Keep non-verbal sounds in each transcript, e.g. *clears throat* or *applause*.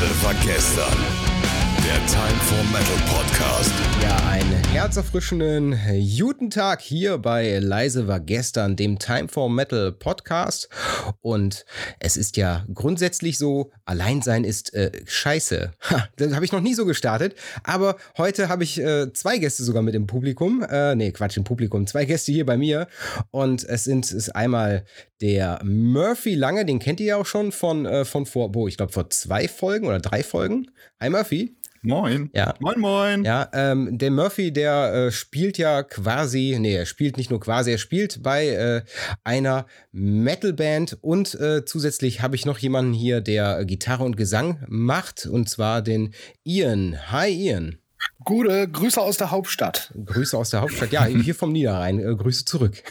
Leise war gestern. Der Time for Metal Podcast. Ja, einen herzerfrischenden guten Tag hier bei Leise war gestern, dem Time for Metal Podcast. Und es ist ja grundsätzlich so, Alleinsein ist äh, scheiße. Ha, das habe ich noch nie so gestartet. Aber heute habe ich äh, zwei Gäste sogar mit im Publikum. Äh, nee, Quatsch, im Publikum. Zwei Gäste hier bei mir. Und es sind ist einmal der Murphy Lange, den kennt ihr ja auch schon von, äh, von vor, wo, ich glaube, vor zwei Folgen oder drei Folgen. Hi Murphy. Moin. Ja. Moin, moin. Ja, ähm, der Murphy, der äh, spielt ja quasi, nee, er spielt nicht nur quasi, er spielt bei äh, einer Metalband und äh, zusätzlich habe ich noch jemanden hier, der Gitarre und Gesang macht und zwar den Ian. Hi Ian. Gute Grüße aus der Hauptstadt. Grüße aus der Hauptstadt. Ja, hier vom Niederrhein. Äh, Grüße zurück.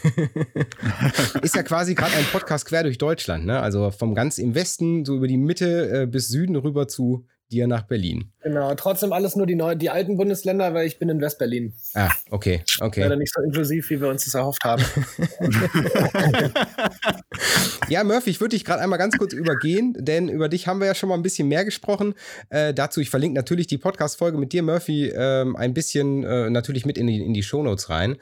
*laughs* ist ja quasi gerade ein Podcast quer durch Deutschland. Ne? Also vom ganz im Westen, so über die Mitte äh, bis Süden rüber zu dir nach Berlin. Genau, trotzdem alles nur die, neu, die alten Bundesländer, weil ich bin in Westberlin. Ah, okay, okay. Leider nicht so inklusiv, wie wir uns das erhofft haben. *laughs* ja, Murphy, ich würde dich gerade einmal ganz kurz übergehen, denn über dich haben wir ja schon mal ein bisschen mehr gesprochen. Äh, dazu, ich verlinke natürlich die Podcast-Folge mit dir, Murphy, ähm, ein bisschen äh, natürlich mit in die, in die Shownotes rein.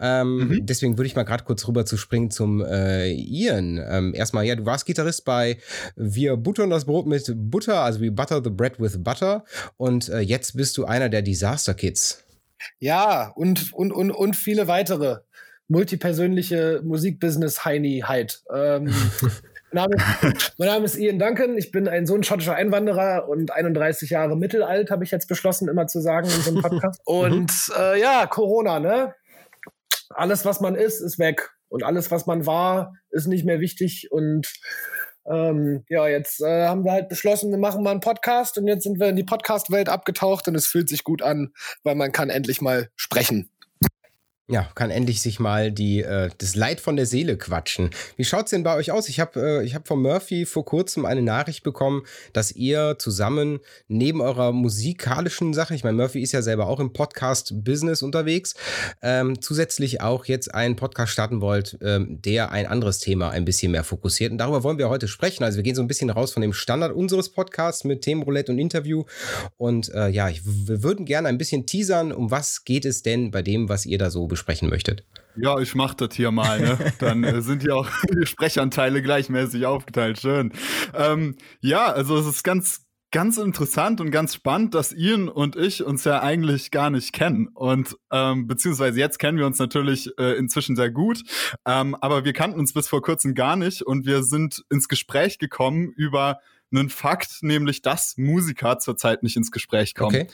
Ähm, mhm. Deswegen würde ich mal gerade kurz rüber zu springen zum äh, Ian. Ähm, erstmal, ja, du warst Gitarrist bei Wir buttern das Brot mit Butter, also wie Butter the Bread with Butter. Und äh, jetzt bist du einer der Disaster Kids. Ja, und, und, und, und viele weitere multipersönliche Musikbusiness-Heini-Heit. Ähm, *laughs* mein, Name ist, mein Name ist Ian Duncan. Ich bin ein Sohn schottischer Einwanderer und 31 Jahre mittelalt, habe ich jetzt beschlossen, immer zu sagen in so einem Podcast. *laughs* und äh, ja, Corona, ne? Alles, was man ist, ist weg. Und alles, was man war, ist nicht mehr wichtig. Und ähm, ja, jetzt äh, haben wir halt beschlossen, wir machen mal einen Podcast und jetzt sind wir in die Podcast-Welt abgetaucht und es fühlt sich gut an, weil man kann endlich mal sprechen ja, kann endlich sich mal die, äh, das Leid von der Seele quatschen. Wie schaut's denn bei euch aus? Ich habe äh, hab von Murphy vor kurzem eine Nachricht bekommen, dass ihr zusammen neben eurer musikalischen Sache, ich meine, Murphy ist ja selber auch im Podcast-Business unterwegs, ähm, zusätzlich auch jetzt einen Podcast starten wollt, ähm, der ein anderes Thema ein bisschen mehr fokussiert. Und darüber wollen wir heute sprechen. Also wir gehen so ein bisschen raus von dem Standard unseres Podcasts mit Themenroulette und Interview. Und äh, ja, ich, wir würden gerne ein bisschen teasern, um was geht es denn bei dem, was ihr da so besprecht besprechen möchtet. Ja, ich mach das hier mal. Ne? *laughs* Dann äh, sind hier auch *laughs* die Sprechanteile gleichmäßig aufgeteilt. Schön. Ähm, ja, also es ist ganz, ganz interessant und ganz spannend, dass Ian und ich uns ja eigentlich gar nicht kennen. Und ähm, beziehungsweise jetzt kennen wir uns natürlich äh, inzwischen sehr gut, ähm, aber wir kannten uns bis vor kurzem gar nicht und wir sind ins Gespräch gekommen über einen Fakt, nämlich dass Musiker zurzeit nicht ins Gespräch kommen. Okay.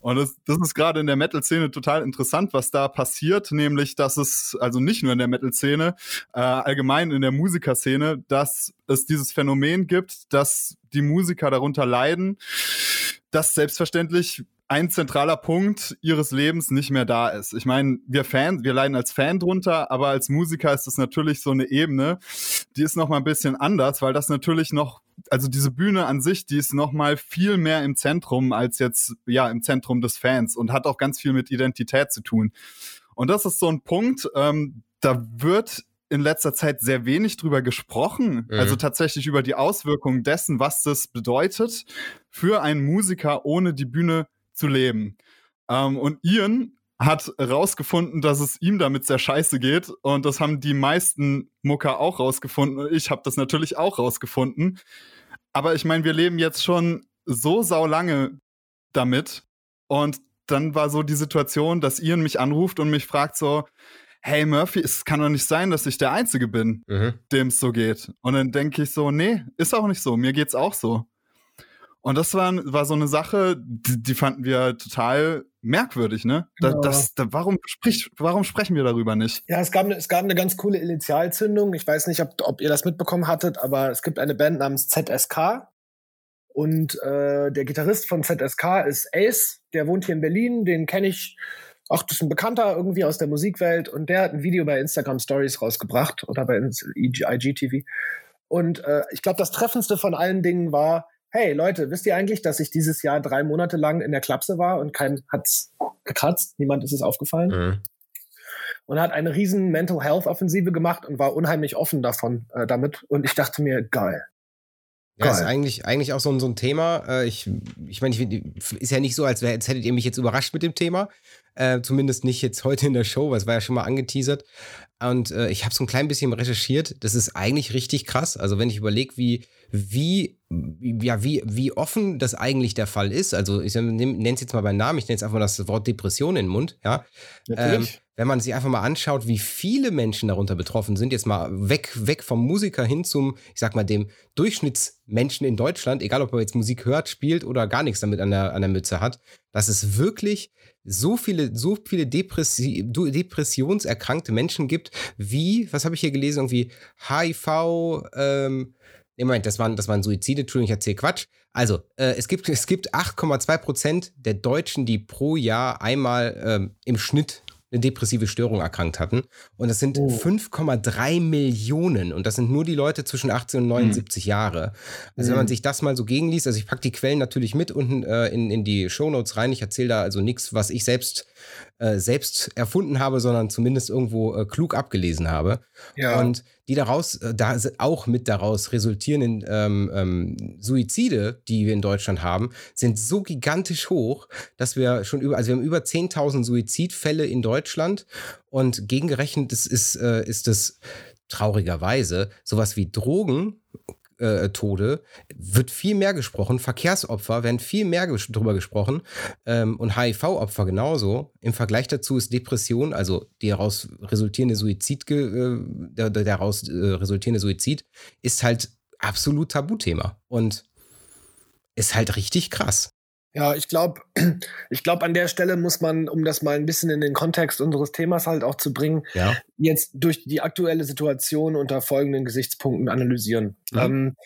Und das, das ist gerade in der Metal-Szene total interessant, was da passiert, nämlich dass es, also nicht nur in der Metal-Szene, äh, allgemein in der Musikerszene, dass es dieses Phänomen gibt, dass die Musiker darunter leiden, dass selbstverständlich ein zentraler Punkt ihres Lebens nicht mehr da ist. Ich meine, wir Fans, wir leiden als Fan drunter, aber als Musiker ist es natürlich so eine Ebene, die ist noch mal ein bisschen anders, weil das natürlich noch also diese Bühne an sich, die ist noch mal viel mehr im Zentrum als jetzt ja im Zentrum des Fans und hat auch ganz viel mit Identität zu tun. Und das ist so ein Punkt, ähm, da wird in letzter Zeit sehr wenig drüber gesprochen, mhm. also tatsächlich über die Auswirkungen dessen, was das bedeutet für einen Musiker ohne die Bühne zu leben. Ähm, und Ian hat rausgefunden, dass es ihm damit sehr scheiße geht. Und das haben die meisten Mucker auch rausgefunden. Und ich habe das natürlich auch rausgefunden. Aber ich meine, wir leben jetzt schon so saulange damit. Und dann war so die Situation, dass Ian mich anruft und mich fragt so, hey Murphy, es kann doch nicht sein, dass ich der Einzige bin, mhm. dem es so geht. Und dann denke ich so, nee, ist auch nicht so. Mir geht's auch so. Und das war, war so eine Sache, die, die fanden wir total merkwürdig, ne? Da, ja. das, da, warum, sprich, warum sprechen wir darüber nicht? Ja, es gab, es gab eine ganz coole Initialzündung. Ich weiß nicht, ob, ob ihr das mitbekommen hattet, aber es gibt eine Band namens ZSK. Und äh, der Gitarrist von ZSK ist Ace, der wohnt hier in Berlin, den kenne ich. Auch das ist ein Bekannter irgendwie aus der Musikwelt und der hat ein Video bei Instagram Stories rausgebracht oder bei IGTV. Und äh, ich glaube, das Treffendste von allen Dingen war, hey Leute, wisst ihr eigentlich, dass ich dieses Jahr drei Monate lang in der Klapse war und kein hat's gekratzt, niemand ist es aufgefallen. Mhm. Und hat eine riesen Mental Health Offensive gemacht und war unheimlich offen davon äh, damit. Und ich dachte mir, geil. Ja, ist eigentlich, eigentlich auch so, ein- so ein Thema. Äh, Ich, ich meine, ich, ist ja nicht so, als, wär, als hättet ihr mich jetzt überrascht mit dem Thema. Äh, zumindest nicht jetzt heute in der Show, weil es war ja schon mal angeteasert. Und äh, ich habe so ein klein bisschen recherchiert. Das ist eigentlich richtig krass. Also wenn ich überlege, wie, wie, ja, wie, wie offen das eigentlich der Fall ist. Also ich nenne es jetzt mal beim Namen. Ich nenne jetzt einfach mal das Wort Depression in den Mund. Ja. Ähm, wenn man sich einfach mal anschaut, wie viele Menschen darunter betroffen sind, jetzt mal weg, weg vom Musiker hin zum, ich sag mal, dem Durchschnittsmenschen in Deutschland, egal ob er jetzt Musik hört, spielt oder gar nichts damit an der, an der Mütze hat, dass es wirklich so viele, so viele Depressi depressionserkrankte Menschen gibt, wie, was habe ich hier gelesen, irgendwie HIV, ähm, Nee, Moment, das waren, das waren Suizide, Entschuldigung, ich erzähle Quatsch. Also, äh, es gibt, *laughs* es gibt 8,2 Prozent der Deutschen, die pro Jahr einmal ähm, im Schnitt eine depressive Störung erkrankt hatten. Und das sind Oh. 5,3 Millionen. Und das sind nur die Leute zwischen 18 und 79 Jahre. Also wenn man Mhm. sich das mal so gegenliest, also ich packe die Quellen natürlich mit unten äh, in, in die Shownotes rein. Ich erzähle da also nichts, was ich selbst, äh, selbst erfunden habe, sondern zumindest irgendwo äh, klug abgelesen habe. Ja. Und die daraus, äh, da sind auch mit daraus resultierenden ähm, ähm, Suizide, die wir in Deutschland haben, sind so gigantisch hoch, dass wir schon über, also wir haben über 10.000 Suizidfälle in Deutschland und gegengerechnet ist, ist, äh, ist das traurigerweise sowas wie Drogen. Äh, Tode wird viel mehr gesprochen, Verkehrsopfer werden viel mehr ges drüber gesprochen ähm, und HIV-Opfer genauso. Im Vergleich dazu ist Depression, also die daraus resultierende Suizid, äh, der, daraus äh, resultierende Suizid, ist halt absolut Tabuthema und ist halt richtig krass. Ja, ich glaube, *clears throat* ich glaube, an der Stelle muss man, um das mal ein bisschen in den Kontext unseres Themas halt auch zu bringen, Ja. jetzt durch die aktuelle Situation unter folgenden Gesichtspunkten analysieren. Mhm. Ähm,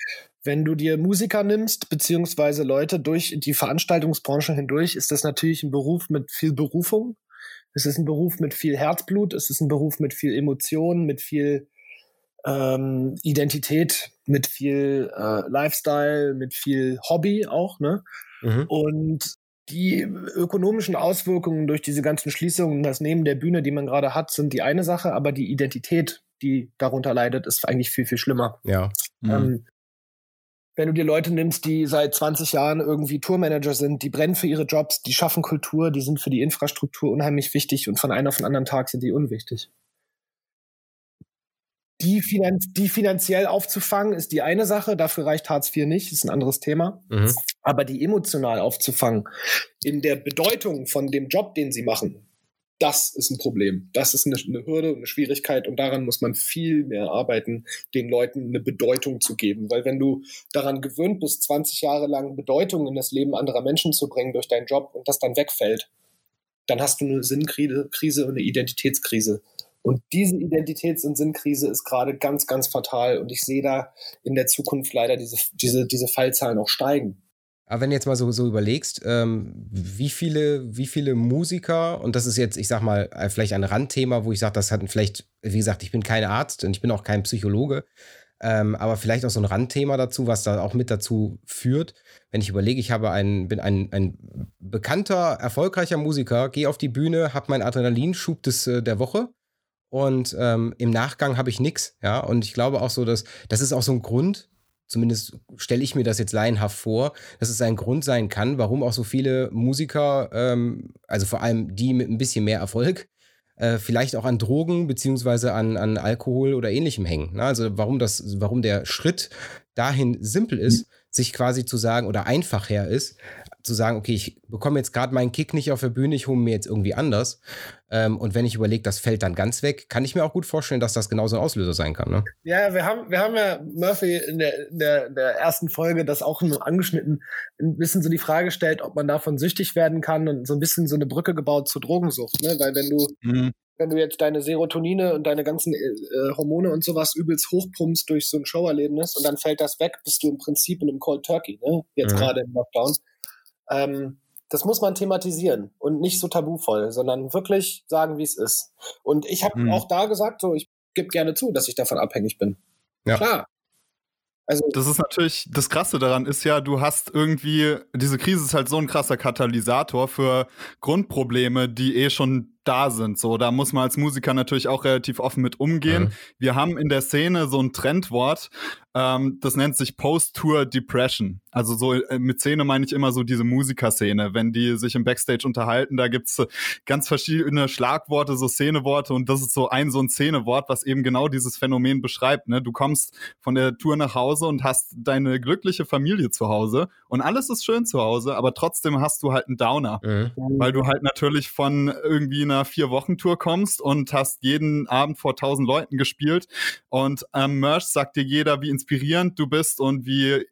wenn du dir Musiker nimmst, beziehungsweise Leute durch die Veranstaltungsbranche hindurch, ist das natürlich ein Beruf mit viel Berufung. Es ist ein Beruf mit viel Herzblut, es ist ein Beruf mit viel Emotionen, mit viel ähm, Identität, mit viel äh, Lifestyle, mit viel Hobby auch, ne? Mhm. Und die ökonomischen Auswirkungen durch diese ganzen Schließungen, das Nehmen der Bühne, die man gerade hat, sind die eine Sache, aber die Identität, die darunter leidet, ist eigentlich viel, viel schlimmer. Ja. Mhm. Ähm, wenn du dir Leute nimmst, die seit 20 Jahren irgendwie Tourmanager sind, die brennen für ihre Jobs, die schaffen Kultur, die sind für die Infrastruktur unheimlich wichtig und von einem auf den anderen Tag sind die unwichtig. Die, finan die finanziell aufzufangen, ist die eine Sache, dafür reicht Hartz IV nicht, ist ein anderes Thema. Mhm. Aber die emotional aufzufangen, in der Bedeutung von dem Job, den sie machen, das ist ein Problem. Das ist eine, eine Hürde und eine Schwierigkeit und daran muss man viel mehr arbeiten, den Leuten eine Bedeutung zu geben. Weil wenn du daran gewöhnt bist, 20 Jahre lang Bedeutung in das Leben anderer Menschen zu bringen durch deinen Job und das dann wegfällt, dann hast du eine Sinnkrise Krise und eine Identitätskrise. Und diese Identitäts- und Sinnkrise ist gerade ganz, ganz fatal. Und ich sehe da in der Zukunft leider diese, diese, diese Fallzahlen auch steigen. Aber wenn du jetzt mal so, so überlegst, ähm, wie viele, wie viele Musiker, und das ist jetzt, ich sag mal, äh, vielleicht ein Randthema, wo ich sage, das hat vielleicht, wie gesagt, ich bin kein Arzt und ich bin auch kein Psychologe, ähm, aber vielleicht auch so ein Randthema dazu, was da auch mit dazu führt. Wenn ich überlege, ich habe einen, bin ein, ein bekannter, erfolgreicher Musiker, gehe auf die Bühne, habe meinen Adrenalinschub des, äh, der Woche und ähm, im Nachgang habe ich nichts, ja. Und ich glaube auch so, dass das ist auch so ein Grund, zumindest stelle ich mir das jetzt laienhaft vor, dass es ein Grund sein kann, warum auch so viele Musiker, ähm, also vor allem die mit ein bisschen mehr Erfolg, äh, vielleicht auch an Drogen beziehungsweise an, an Alkohol oder ähnlichem hängen. Ne? Also warum das, warum der Schritt dahin simpel ist, sich quasi zu sagen oder einfach her ist, zu sagen, okay, ich bekomme jetzt gerade meinen Kick nicht auf der Bühne, ich hole mir jetzt irgendwie anders. Ähm, und wenn ich überlege, das fällt dann ganz weg, kann ich mir auch gut vorstellen, dass das genauso ein Auslöser sein kann. Ne? Ja, wir haben, wir haben ja Murphy in der, in der, in der ersten Folge das auch nur angeschnitten, ein bisschen so die Frage gestellt, ob man davon süchtig werden kann und so ein bisschen so eine Brücke gebaut zur Drogensucht. Ne? Weil wenn du, Mhm. wenn du jetzt deine Serotonine und deine ganzen äh, Hormone und sowas übelst hochpumpst durch so ein Showerlebnis und dann fällt das weg, bist du im Prinzip in einem Cold Turkey, ne? Jetzt Mhm. gerade im Lockdown. Ähm, das muss man thematisieren und nicht so tabuvoll, sondern wirklich sagen, wie es ist. Und ich habe Mhm. auch da gesagt, so ich gebe gerne zu, dass ich davon abhängig bin. Ja. Klar. Also Das ist natürlich, das Krasse daran ist ja, du hast irgendwie, diese Krise ist halt so ein krasser Katalysator für Grundprobleme, die eh schon da sind. So, da muss man als Musiker natürlich auch relativ offen mit umgehen. Mhm. Wir haben in der Szene so ein Trendwort, Ähm, das nennt sich Post-Tour Depression. Also so äh, mit Szene meine ich immer so diese Musikerszene, wenn die sich im Backstage unterhalten, da gibt's ganz verschiedene Schlagworte, so Szeneworte und das ist so ein so ein Szenewort, was eben genau dieses Phänomen beschreibt. Ne? Du kommst von der Tour nach Hause und hast deine glückliche Familie zu Hause und alles ist schön zu Hause, aber trotzdem hast du halt einen Downer, mhm. weil du halt natürlich von irgendwie einer vier-Wochen-Tour kommst und hast jeden Abend vor tausend Leuten gespielt und am Merch sagt dir jeder, wie inspirierend du bist und wie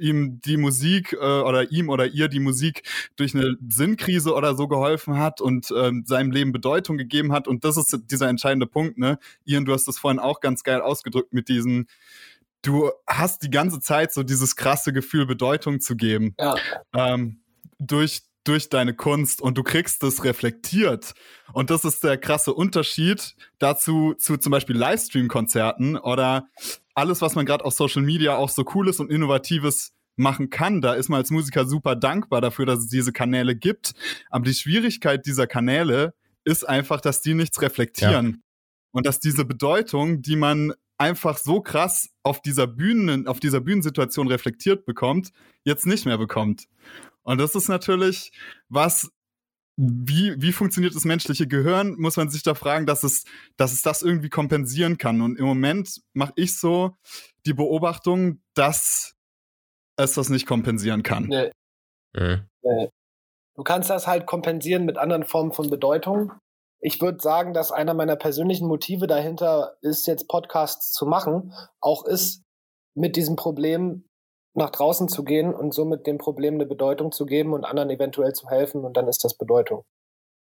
ihm die Musik äh, oder ihm oder ihr die Musik durch eine Sinnkrise oder so geholfen hat und ähm, seinem Leben Bedeutung gegeben hat. Und das ist dieser entscheidende Punkt, ne? Ian, du hast das vorhin auch ganz geil ausgedrückt mit diesem, du hast die ganze Zeit so dieses krasse Gefühl, Bedeutung zu geben. Ja. Ähm, durch durch deine Kunst und du kriegst es reflektiert. Und das ist der krasse Unterschied dazu zu zum Beispiel Livestream-Konzerten oder alles, was man gerade auf Social Media auch so cooles und innovatives machen kann. Da ist man als Musiker super dankbar dafür, dass es diese Kanäle gibt. Aber die Schwierigkeit dieser Kanäle ist einfach, dass die nichts reflektieren. Ja. Und dass diese Bedeutung, die man einfach so krass auf dieser Bühnen, auf dieser Bühnensituation reflektiert bekommt, jetzt nicht mehr bekommt. Und das ist natürlich was, wie, wie funktioniert das menschliche Gehirn, muss man sich da fragen, dass es, dass es das irgendwie kompensieren kann. Und im Moment mache ich so die Beobachtung, dass es das nicht kompensieren kann. Nee. Mhm. Nee. Du kannst das halt kompensieren mit anderen Formen von Bedeutung. Ich würde sagen, dass einer meiner persönlichen Motive dahinter ist, jetzt Podcasts zu machen, auch ist, mit diesem Problem nach draußen zu gehen und somit dem Problem eine Bedeutung zu geben und anderen eventuell zu helfen und dann ist das Bedeutung.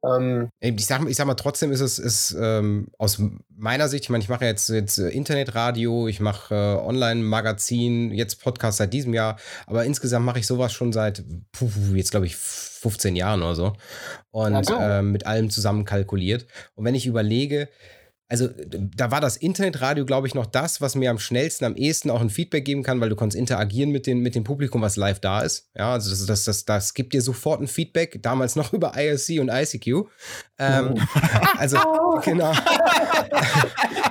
Ähm, ich, sag, ich sag mal, trotzdem ist es ist, ähm, aus meiner Sicht, ich meine, ich mache jetzt, jetzt äh, Internetradio, ich mache äh, Online-Magazin, jetzt Podcast seit diesem Jahr, aber insgesamt mache ich sowas schon seit, puh, jetzt glaube ich, 15 Jahren oder so. Und ja, äh, mit allem zusammen kalkuliert. Und wenn ich überlege, also da war das Internetradio, glaube ich, noch das, was mir am schnellsten, am ehesten auch ein Feedback geben kann, weil du kannst interagieren mit, den, mit dem Publikum, was live da ist. Ja, also das, das, das, das gibt dir sofort ein Feedback, damals noch *laughs* über IRC und ICQ. Ähm, *laughs* also, genau. *laughs*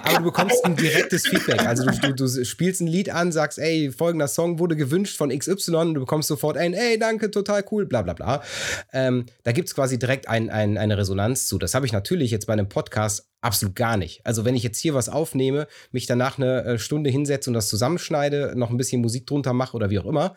Aber du bekommst ein direktes Feedback. Also du, du, du, spielst ein Lied an, sagst, ey, folgender Song wurde gewünscht von XY und du bekommst sofort ein, ey, danke, total cool, bla bla bla. Ähm, da gibt es quasi direkt ein, ein, eine Resonanz zu. Das habe ich natürlich jetzt bei einem Podcast Absolut gar nicht. Also wenn ich jetzt hier was aufnehme, mich danach eine äh, Stunde hinsetze und das zusammenschneide, noch ein bisschen Musik drunter mache oder wie auch immer,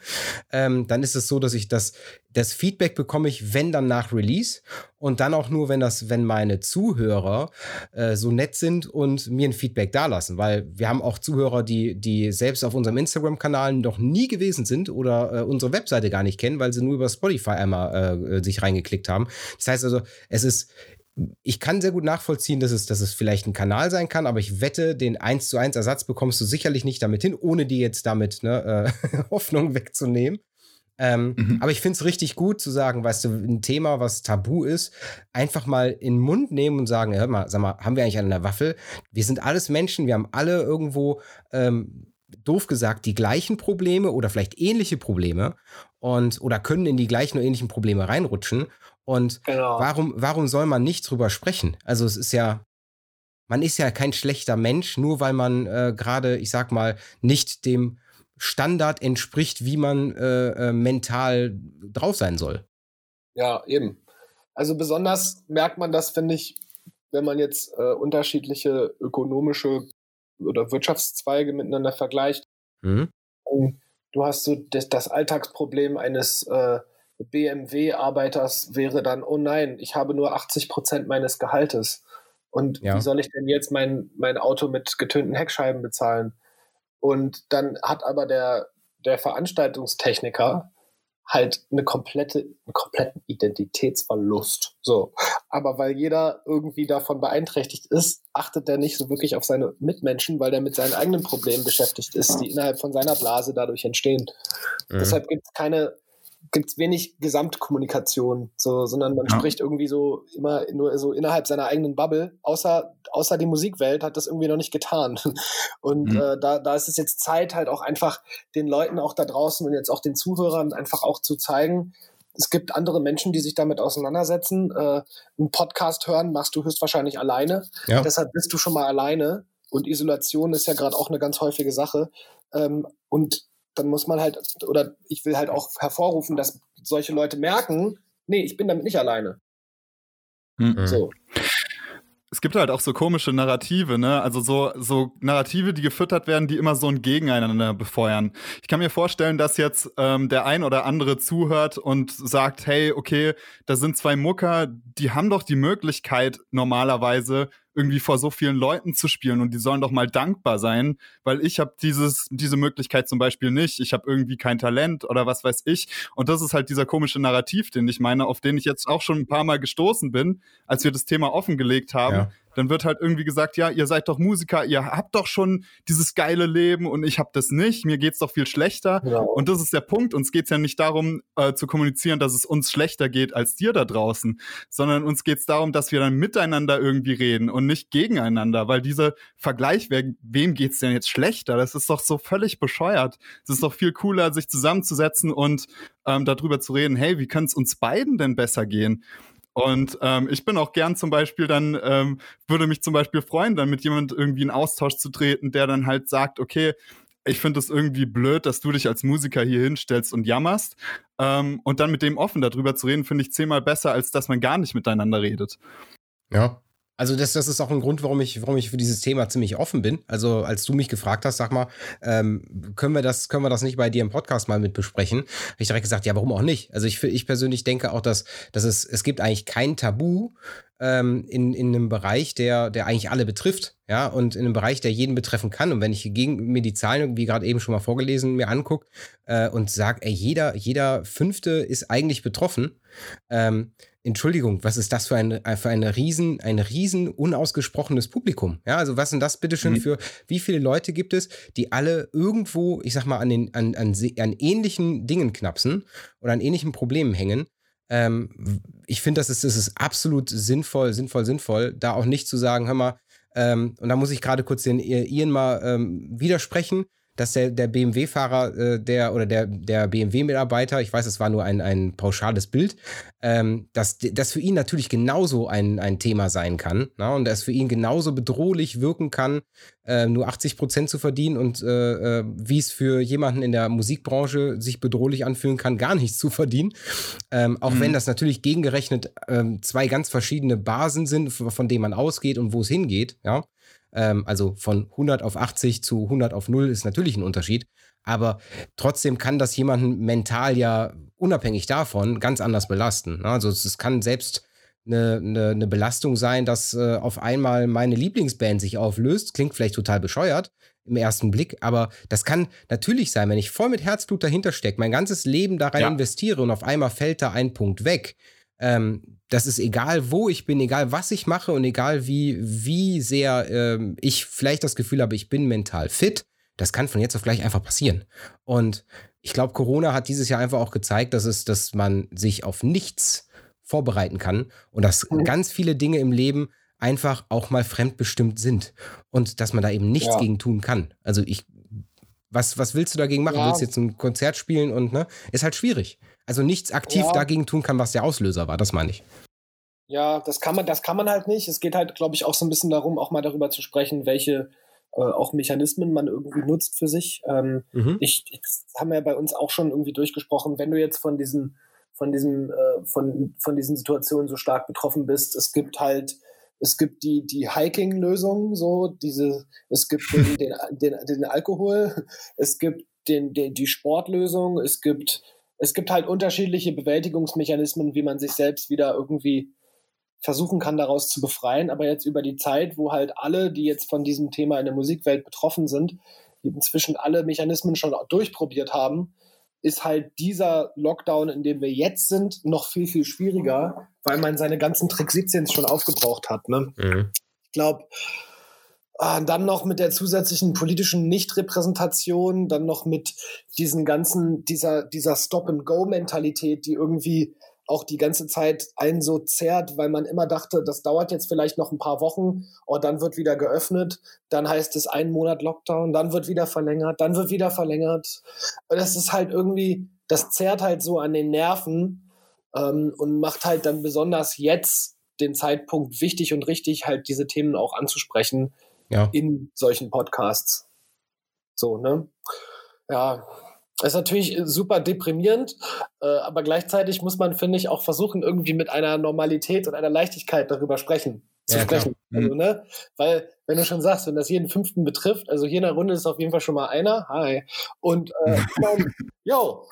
ähm, dann ist es so, dass ich das, das Feedback bekomme ich, wenn dann nach Release und dann auch nur, wenn das, wenn meine Zuhörer äh, so nett sind und mir ein Feedback dalassen, weil wir haben auch Zuhörer, die, die selbst auf unserem Instagram-Kanal noch nie gewesen sind oder äh, unsere Webseite gar nicht kennen, weil sie nur über Spotify einmal äh, sich reingeklickt haben. Das heißt also, es ist ich kann sehr gut nachvollziehen, dass es, dass es vielleicht ein Kanal sein kann, aber ich wette, den 1 zu 1 Ersatz bekommst du sicherlich nicht damit hin, ohne dir jetzt damit ne, äh, *laughs* Hoffnung wegzunehmen. Ähm, mhm. Aber ich finde es richtig gut zu sagen, weißt du, ein Thema, was tabu ist, einfach mal in den Mund nehmen und sagen, hör mal, sag mal, haben wir eigentlich an der Waffel? Wir sind alles Menschen, wir haben alle irgendwo, ähm, doof gesagt, die gleichen Probleme oder vielleicht ähnliche Probleme und oder können in die gleichen oder ähnlichen Probleme reinrutschen. Und genau. warum, warum soll man nicht drüber sprechen? Also es ist ja, man ist ja kein schlechter Mensch, nur weil man äh, gerade, ich sag mal, nicht dem Standard entspricht, wie man äh, äh, mental drauf sein soll. Ja, eben. Also besonders merkt man das, finde ich, wenn man jetzt äh, unterschiedliche ökonomische oder Wirtschaftszweige miteinander vergleicht. Mhm. Du hast so das, das Alltagsproblem eines äh, BMW-Arbeiters wäre dann, oh nein, ich habe nur 80 Prozent meines Gehaltes. Und ja. wie soll ich denn jetzt mein, mein Auto mit getönten Heckscheiben bezahlen? Und dann hat aber der, der Veranstaltungstechniker halt eine komplette, einen kompletten Identitätsverlust. So. Aber weil jeder irgendwie davon beeinträchtigt ist, achtet er nicht so wirklich auf seine Mitmenschen, weil er mit seinen eigenen Problemen beschäftigt ist, die innerhalb von seiner Blase dadurch entstehen. Mhm. Deshalb gibt es keine gibt es wenig Gesamtkommunikation, so, sondern man ja. spricht irgendwie so immer nur so innerhalb seiner eigenen Bubble, außer, außer die Musikwelt hat das irgendwie noch nicht getan. *laughs* Und mhm. äh, da, da ist es jetzt Zeit, halt auch einfach den Leuten auch da draußen und jetzt auch den Zuhörern einfach auch zu zeigen, es gibt andere Menschen, die sich damit auseinandersetzen. Äh, einen Podcast hören machst du höchstwahrscheinlich alleine. Ja. Deshalb bist du schon mal alleine und Isolation ist ja gerade auch eine ganz häufige Sache. Ähm, und dann muss man halt, oder ich will halt auch hervorrufen, dass solche Leute merken, nee, ich bin damit nicht alleine. Mhm. So es gibt halt auch so komische Narrative, ne? Also so, so Narrative, die gefüttert werden, die immer so ein Gegeneinander befeuern. Ich kann mir vorstellen, dass jetzt ähm, der ein oder andere zuhört und sagt, hey, okay, da sind zwei Mucker, die haben doch die Möglichkeit normalerweise irgendwie vor so vielen Leuten zu spielen und die sollen doch mal dankbar sein, weil ich habe dieses diese Möglichkeit zum Beispiel nicht. Ich habe irgendwie kein Talent oder was weiß ich. Und das ist halt dieser komische Narrativ, den ich meine, auf den ich jetzt auch schon ein paar Mal gestoßen bin, als wir das Thema offengelegt haben. Ja dann wird halt irgendwie gesagt, ja, ihr seid doch Musiker, ihr habt doch schon dieses geile Leben und ich habe das nicht, mir geht's doch viel schlechter. Genau. Und das ist der Punkt. Uns geht's ja nicht darum äh, zu kommunizieren, dass es uns schlechter geht als dir da draußen, sondern uns geht's darum, dass wir dann miteinander irgendwie reden und nicht gegeneinander, weil dieser Vergleich, wer, wem geht's denn jetzt schlechter? Das ist doch so völlig bescheuert. Es ist doch viel cooler, sich zusammenzusetzen und ähm, darüber zu reden, hey, wie könnte es uns beiden denn besser gehen? Und ähm, ich bin auch gern zum Beispiel dann, ähm, würde mich zum Beispiel freuen, dann mit jemand irgendwie in Austausch zu treten, der dann halt sagt, okay, ich finde es irgendwie blöd, dass du dich als Musiker hier hinstellst und jammerst. Ähm, und dann mit dem offen darüber zu reden, finde ich zehnmal besser, als dass man gar nicht miteinander redet. Ja, also das, das ist auch ein Grund, warum ich, warum ich für dieses Thema ziemlich offen bin. Also als du mich gefragt hast, sag mal, ähm, können wir das, können wir das nicht bei dir im Podcast mal mit besprechen? Habe ich direkt gesagt, ja, warum auch nicht? Also ich, ich persönlich denke auch, dass, dass es, es gibt eigentlich kein Tabu ähm, in, in einem Bereich, der, der eigentlich alle betrifft, ja, und in einem Bereich, der jeden betreffen kann. Und wenn ich gegen mir die Zahlen, wie gerade eben schon mal vorgelesen, mir angucke äh, und sage, jeder, jeder Fünfte ist eigentlich betroffen, ähm, Entschuldigung, was ist das für ein, für eine riesen, ein riesen unausgesprochenes Publikum? Ja, also was sind das bitteschön mhm. für, wie viele Leute gibt es, die alle irgendwo, ich sag mal, an, den, an, an, an ähnlichen Dingen knapsen oder an ähnlichen Problemen hängen? Ähm, ich finde, das ist, das ist absolut sinnvoll, sinnvoll, sinnvoll, da auch nicht zu sagen, hör mal, ähm, und da muss ich gerade kurz den Ian mal ähm, widersprechen dass der, der BMW-Fahrer, äh, der oder der, der BMW-Mitarbeiter, ich weiß, es war nur ein, ein pauschales Bild, ähm, dass das für ihn natürlich genauso ein, ein Thema sein kann na? Ne? und das für ihn genauso bedrohlich wirken kann, äh, nur 80 Prozent zu verdienen und äh, äh, wie es für jemanden in der Musikbranche sich bedrohlich anfühlen kann, gar nichts zu verdienen. Ähm, auch mhm. wenn das natürlich gegengerechnet ähm, zwei ganz verschiedene Basen sind, von denen man ausgeht und wo es hingeht, ja. Ähm, also von 100 auf 80 zu 100 auf 0 ist natürlich ein Unterschied. Aber trotzdem kann das jemanden mental ja unabhängig davon ganz anders belasten. Ne? Also es kann selbst eine, eine, eine Belastung sein, dass äh, auf einmal meine Lieblingsband sich auflöst. Klingt vielleicht total bescheuert im ersten Blick, aber das kann natürlich sein, wenn ich voll mit Herzblut dahinter stecke, mein ganzes Leben da rein ja. investiere und auf einmal fällt da ein Punkt weg. Ähm, das ist egal, wo ich bin, egal was ich mache und egal wie, wie sehr ähm, ich vielleicht das Gefühl habe, ich bin mental fit, das kann von jetzt auf gleich einfach passieren. Und ich glaube, Corona hat dieses Jahr einfach auch gezeigt, dass es, dass man sich auf nichts vorbereiten kann und dass mhm. ganz viele Dinge im Leben einfach auch mal fremdbestimmt sind und dass man da eben nichts ja. gegen tun kann. Also ich, was, was willst du dagegen machen? Ja. Willst du jetzt ein Konzert spielen und ne? Ist halt schwierig. Also nichts aktiv ja. dagegen tun kann, was der Auslöser war, das meine ich. Ja, das kann man, das kann man halt nicht. Es geht halt, glaube ich, auch so ein bisschen darum, auch mal darüber zu sprechen, welche äh, auch Mechanismen man irgendwie nutzt für sich. Ähm, mhm. Ich, das haben wir ja bei uns auch schon irgendwie durchgesprochen. Wenn du jetzt von diesen, von diesen, äh, von, von diesen Situationen so stark betroffen bist, es gibt halt, es gibt die, die Hiking-Lösung, so diese, es gibt den, *laughs* den, den, den Alkohol, es gibt den, den, die Sportlösung, es gibt es gibt halt unterschiedliche Bewältigungsmechanismen, wie man sich selbst wieder irgendwie versuchen kann, daraus zu befreien. Aber jetzt über die Zeit, wo halt alle, die jetzt von diesem Thema in der Musikwelt betroffen sind, die inzwischen alle Mechanismen schon durchprobiert haben, ist halt dieser Lockdown, in dem wir jetzt sind, noch viel, viel schwieriger, weil man seine ganzen Trick 17 schon aufgebraucht hat. Ne? Mhm. Ich glaube, Ah, dann noch mit der zusätzlichen politischen Nichtrepräsentation, dann noch mit diesen ganzen, dieser, dieser Stop-and-Go-Mentalität, die irgendwie auch die ganze Zeit einen so zerrt, weil man immer dachte, das dauert jetzt vielleicht noch ein paar Wochen und dann wird wieder geöffnet, dann heißt es einen Monat Lockdown, dann wird wieder verlängert, dann wird wieder verlängert. Das ist halt irgendwie, das zerrt halt so an den Nerven ähm, und macht halt dann besonders jetzt den Zeitpunkt wichtig und richtig, halt diese Themen auch anzusprechen, ja. in solchen Podcasts. So, ne? Ja, ist natürlich super deprimierend, äh, aber gleichzeitig muss man, finde ich, auch versuchen, irgendwie mit einer Normalität und einer Leichtigkeit darüber sprechen, zu Ja, sprechen. Mhm. Also, ne? Weil, wenn du schon sagst, wenn das jeden fünften betrifft, also hier in der Runde ist auf jeden Fall schon mal einer, hi. Und äh, *laughs* yo,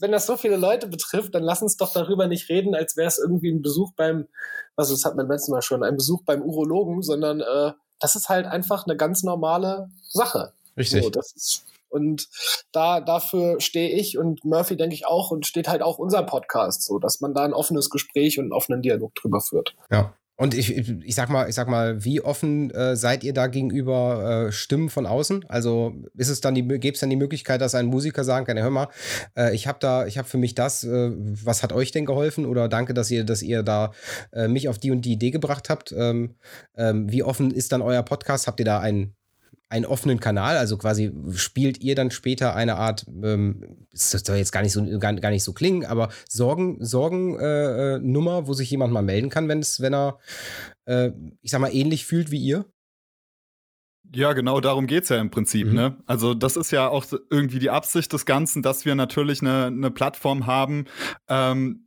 wenn das so viele Leute betrifft, dann lass uns doch darüber nicht reden, als wäre es irgendwie ein Besuch beim, also das hat man letztes Mal schon, ein Besuch beim Urologen, sondern äh, das ist halt einfach eine ganz normale Sache. Richtig. So, ist, und da, dafür stehe ich und Murphy, denke ich auch, und steht halt auch unser Podcast, so, dass man da ein offenes Gespräch und einen offenen Dialog drüber führt. Ja. Und ich, ich sag mal, ich sag mal, wie offen äh, seid ihr da gegenüber äh, Stimmen von außen? Also ist es dann die, gäbe es dann die Möglichkeit, dass ein Musiker sagen kann, ja, hör mal, äh, ich habe da, ich habe für mich das, äh, was hat euch denn geholfen? Oder danke, dass ihr, dass ihr da äh, mich auf die und die Idee gebracht habt. Ähm, ähm, wie offen ist dann euer Podcast? Habt ihr da einen einen offenen Kanal, also quasi spielt ihr dann später eine Art, ähm, das soll jetzt gar nicht so gar, gar nicht so klingen, aber Sorgen Sorgen äh, äh, Nummer, wo sich jemand mal melden kann, wenn es, wenn er, äh, ich sag mal, ähnlich fühlt wie ihr. Ja, genau darum geht's ja im Prinzip. Mhm. Ne? Also das ist ja auch irgendwie die Absicht des Ganzen, dass wir natürlich eine, eine Plattform haben, ähm,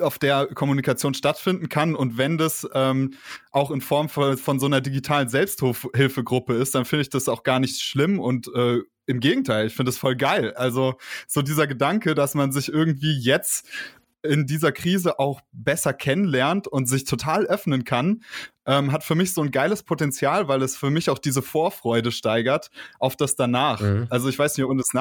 auf der Kommunikation stattfinden kann. Und wenn das ähm, auch in Form von, von so einer digitalen Selbsthilfegruppe ist, dann finde ich das auch gar nicht schlimm und äh, im Gegenteil, ich finde das voll geil. Also so dieser Gedanke, dass man sich irgendwie jetzt in dieser Krise auch besser kennenlernt und sich total öffnen kann, ähm, hat für mich so ein geiles Potenzial, weil es für mich auch diese Vorfreude steigert auf das danach. Mhm. Also ich weiß nicht, ob man das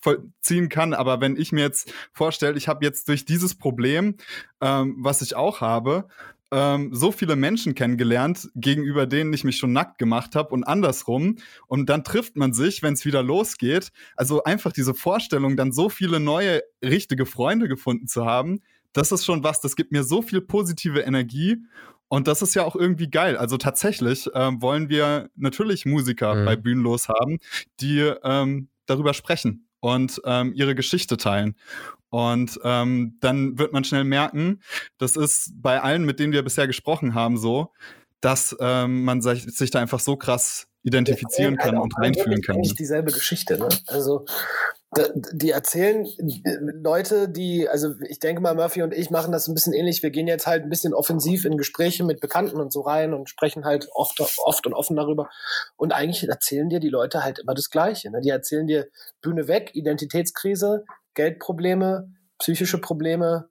nachvollziehen kann, aber wenn ich mir jetzt vorstelle, ich habe jetzt durch dieses Problem, ähm, was ich auch habe, ähm, so viele Menschen kennengelernt, gegenüber denen ich mich schon nackt gemacht habe und andersrum. Und dann trifft man sich, wenn es wieder losgeht. Also einfach diese Vorstellung, dann so viele neue, richtige Freunde gefunden zu haben, das ist schon was, das gibt mir so viel positive Energie. Und das ist ja auch irgendwie geil. Also tatsächlich ähm, wollen wir natürlich Musiker Mhm. bei Bühnenlos haben, die ähm, darüber sprechen und ähm, ihre Geschichte teilen. Und ähm, dann wird man schnell merken, das ist bei allen, mit denen wir bisher gesprochen haben, so, dass ähm, man sich, sich da einfach so krass identifizieren erzählen kann und reinfühlen kann. eigentlich dieselbe Geschichte, ne? Also die erzählen äh, Leute, die, also ich denke mal, Murphy und ich machen das ein bisschen ähnlich. Wir gehen jetzt halt ein bisschen offensiv in Gespräche mit Bekannten und so rein und sprechen halt oft, oft und offen darüber. Und eigentlich erzählen dir die Leute halt immer das Gleiche. Ne? Die erzählen dir Bühne weg, Identitätskrise, Geldprobleme, psychische Probleme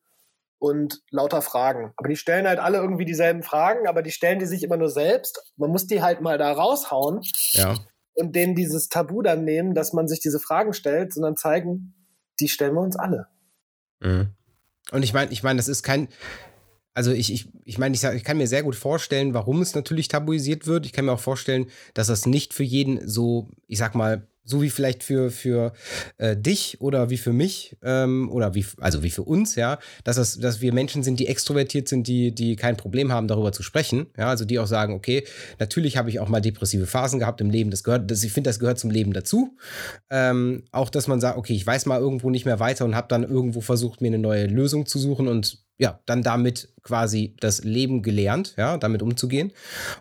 und lauter Fragen. Aber die stellen halt alle irgendwie dieselben Fragen, aber die stellen die sich immer nur selbst. Man muss die halt mal da raushauen Ja. Und denen dieses Tabu dann nehmen, dass man sich diese Fragen stellt, sondern zeigen, die stellen wir uns alle. Mhm. Und ich meine, ich meine, das ist kein. Also ich, ich, ich meine, ich, ich kann mir sehr gut vorstellen, warum es natürlich tabuisiert wird. Ich kann mir auch vorstellen, dass das nicht für jeden so, ich sag mal, so wie vielleicht für, für äh, dich oder wie für mich ähm, oder wie, also wie für uns, ja, dass, das, dass wir Menschen sind, die extrovertiert sind, die, die kein Problem haben, darüber zu sprechen. Ja, also die auch sagen, okay, natürlich habe ich auch mal depressive Phasen gehabt im Leben. Das gehört, das, ich finde, das gehört zum Leben dazu. Ähm, auch, dass man sagt, okay, ich weiß mal irgendwo nicht mehr weiter und habe dann irgendwo versucht, mir eine neue Lösung zu suchen und ja, dann damit quasi das Leben gelernt, ja, damit umzugehen.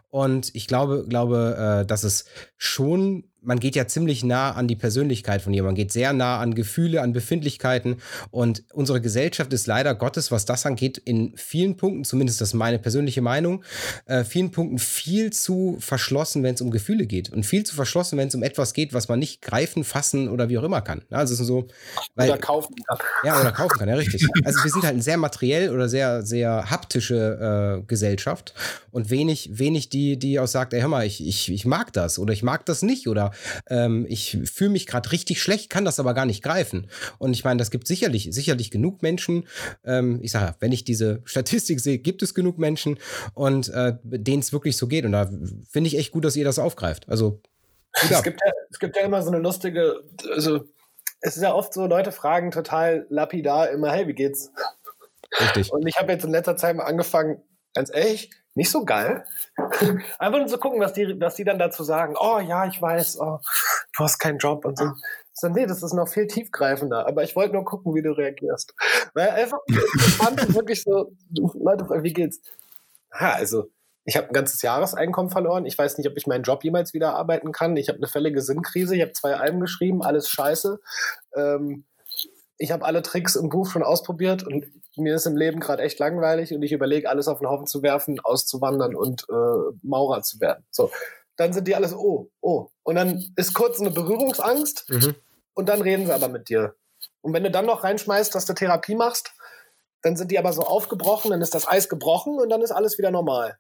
Und ich glaube, glaube, äh, dass es schon, man geht ja ziemlich nah an die Persönlichkeit von jemandem, man geht sehr nah an Gefühle, an Befindlichkeiten. Und unsere Gesellschaft ist leider Gottes, was das angeht, in vielen Punkten, zumindest das ist meine persönliche Meinung, äh, vielen Punkten viel zu verschlossen, wenn es um Gefühle geht. Und viel zu verschlossen, wenn es um etwas geht, was man nicht greifen, fassen oder wie auch immer kann. Also es ist so, weil, Oder kaufen kann. ja, oder kaufen kann, ja, richtig. Also wir sind halt eine sehr materiell oder sehr, sehr haptische äh, Gesellschaft und wenig, wenig die, die auch sagt, ey, hör mal, ich, ich, ich mag das oder ich mag das nicht oder ähm, ich fühle mich gerade richtig schlecht, kann das aber gar nicht greifen. Und ich meine, das gibt sicherlich, sicherlich genug Menschen, ähm, ich sage ja, wenn ich diese Statistik sehe, gibt es genug Menschen und äh, denen es wirklich so geht. Und da finde ich echt gut, dass ihr das aufgreift. Also, Es gibt, ja, es gibt ja immer so eine lustige, also es ist ja oft so, Leute fragen total lapidar immer, hey, wie geht's? richtig. Und ich habe jetzt in letzter Zeit mal angefangen, ganz ehrlich, nicht so geil. *laughs* Einfach nur zu gucken, was die, was die dann dazu sagen. Oh ja, ich weiß, oh, du hast keinen Job und so. So, nee, das ist noch viel tiefgreifender. Aber ich wollte nur gucken, wie du reagierst. Weil einfach, *laughs* ich fand wirklich so, Leute, wie geht's? Ja, also, ich habe ein ganzes Jahreseinkommen verloren. Ich weiß nicht, ob ich meinen Job jemals wieder arbeiten kann. Ich habe eine völlige Sinnkrise. Ich habe zwei Alben geschrieben, alles scheiße. Ähm, ich habe alle Tricks im Buch schon ausprobiert und mir ist im Leben gerade echt langweilig und ich überlege, alles auf den Haufen zu werfen, auszuwandern und äh, Maurer zu werden. So, dann sind die alles, oh, oh. Und dann ist kurz eine Berührungsangst mhm. und dann reden sie aber mit dir. Und wenn du dann noch reinschmeißt, dass du Therapie machst, dann sind die aber so aufgebrochen, dann ist das Eis gebrochen und dann ist alles wieder normal.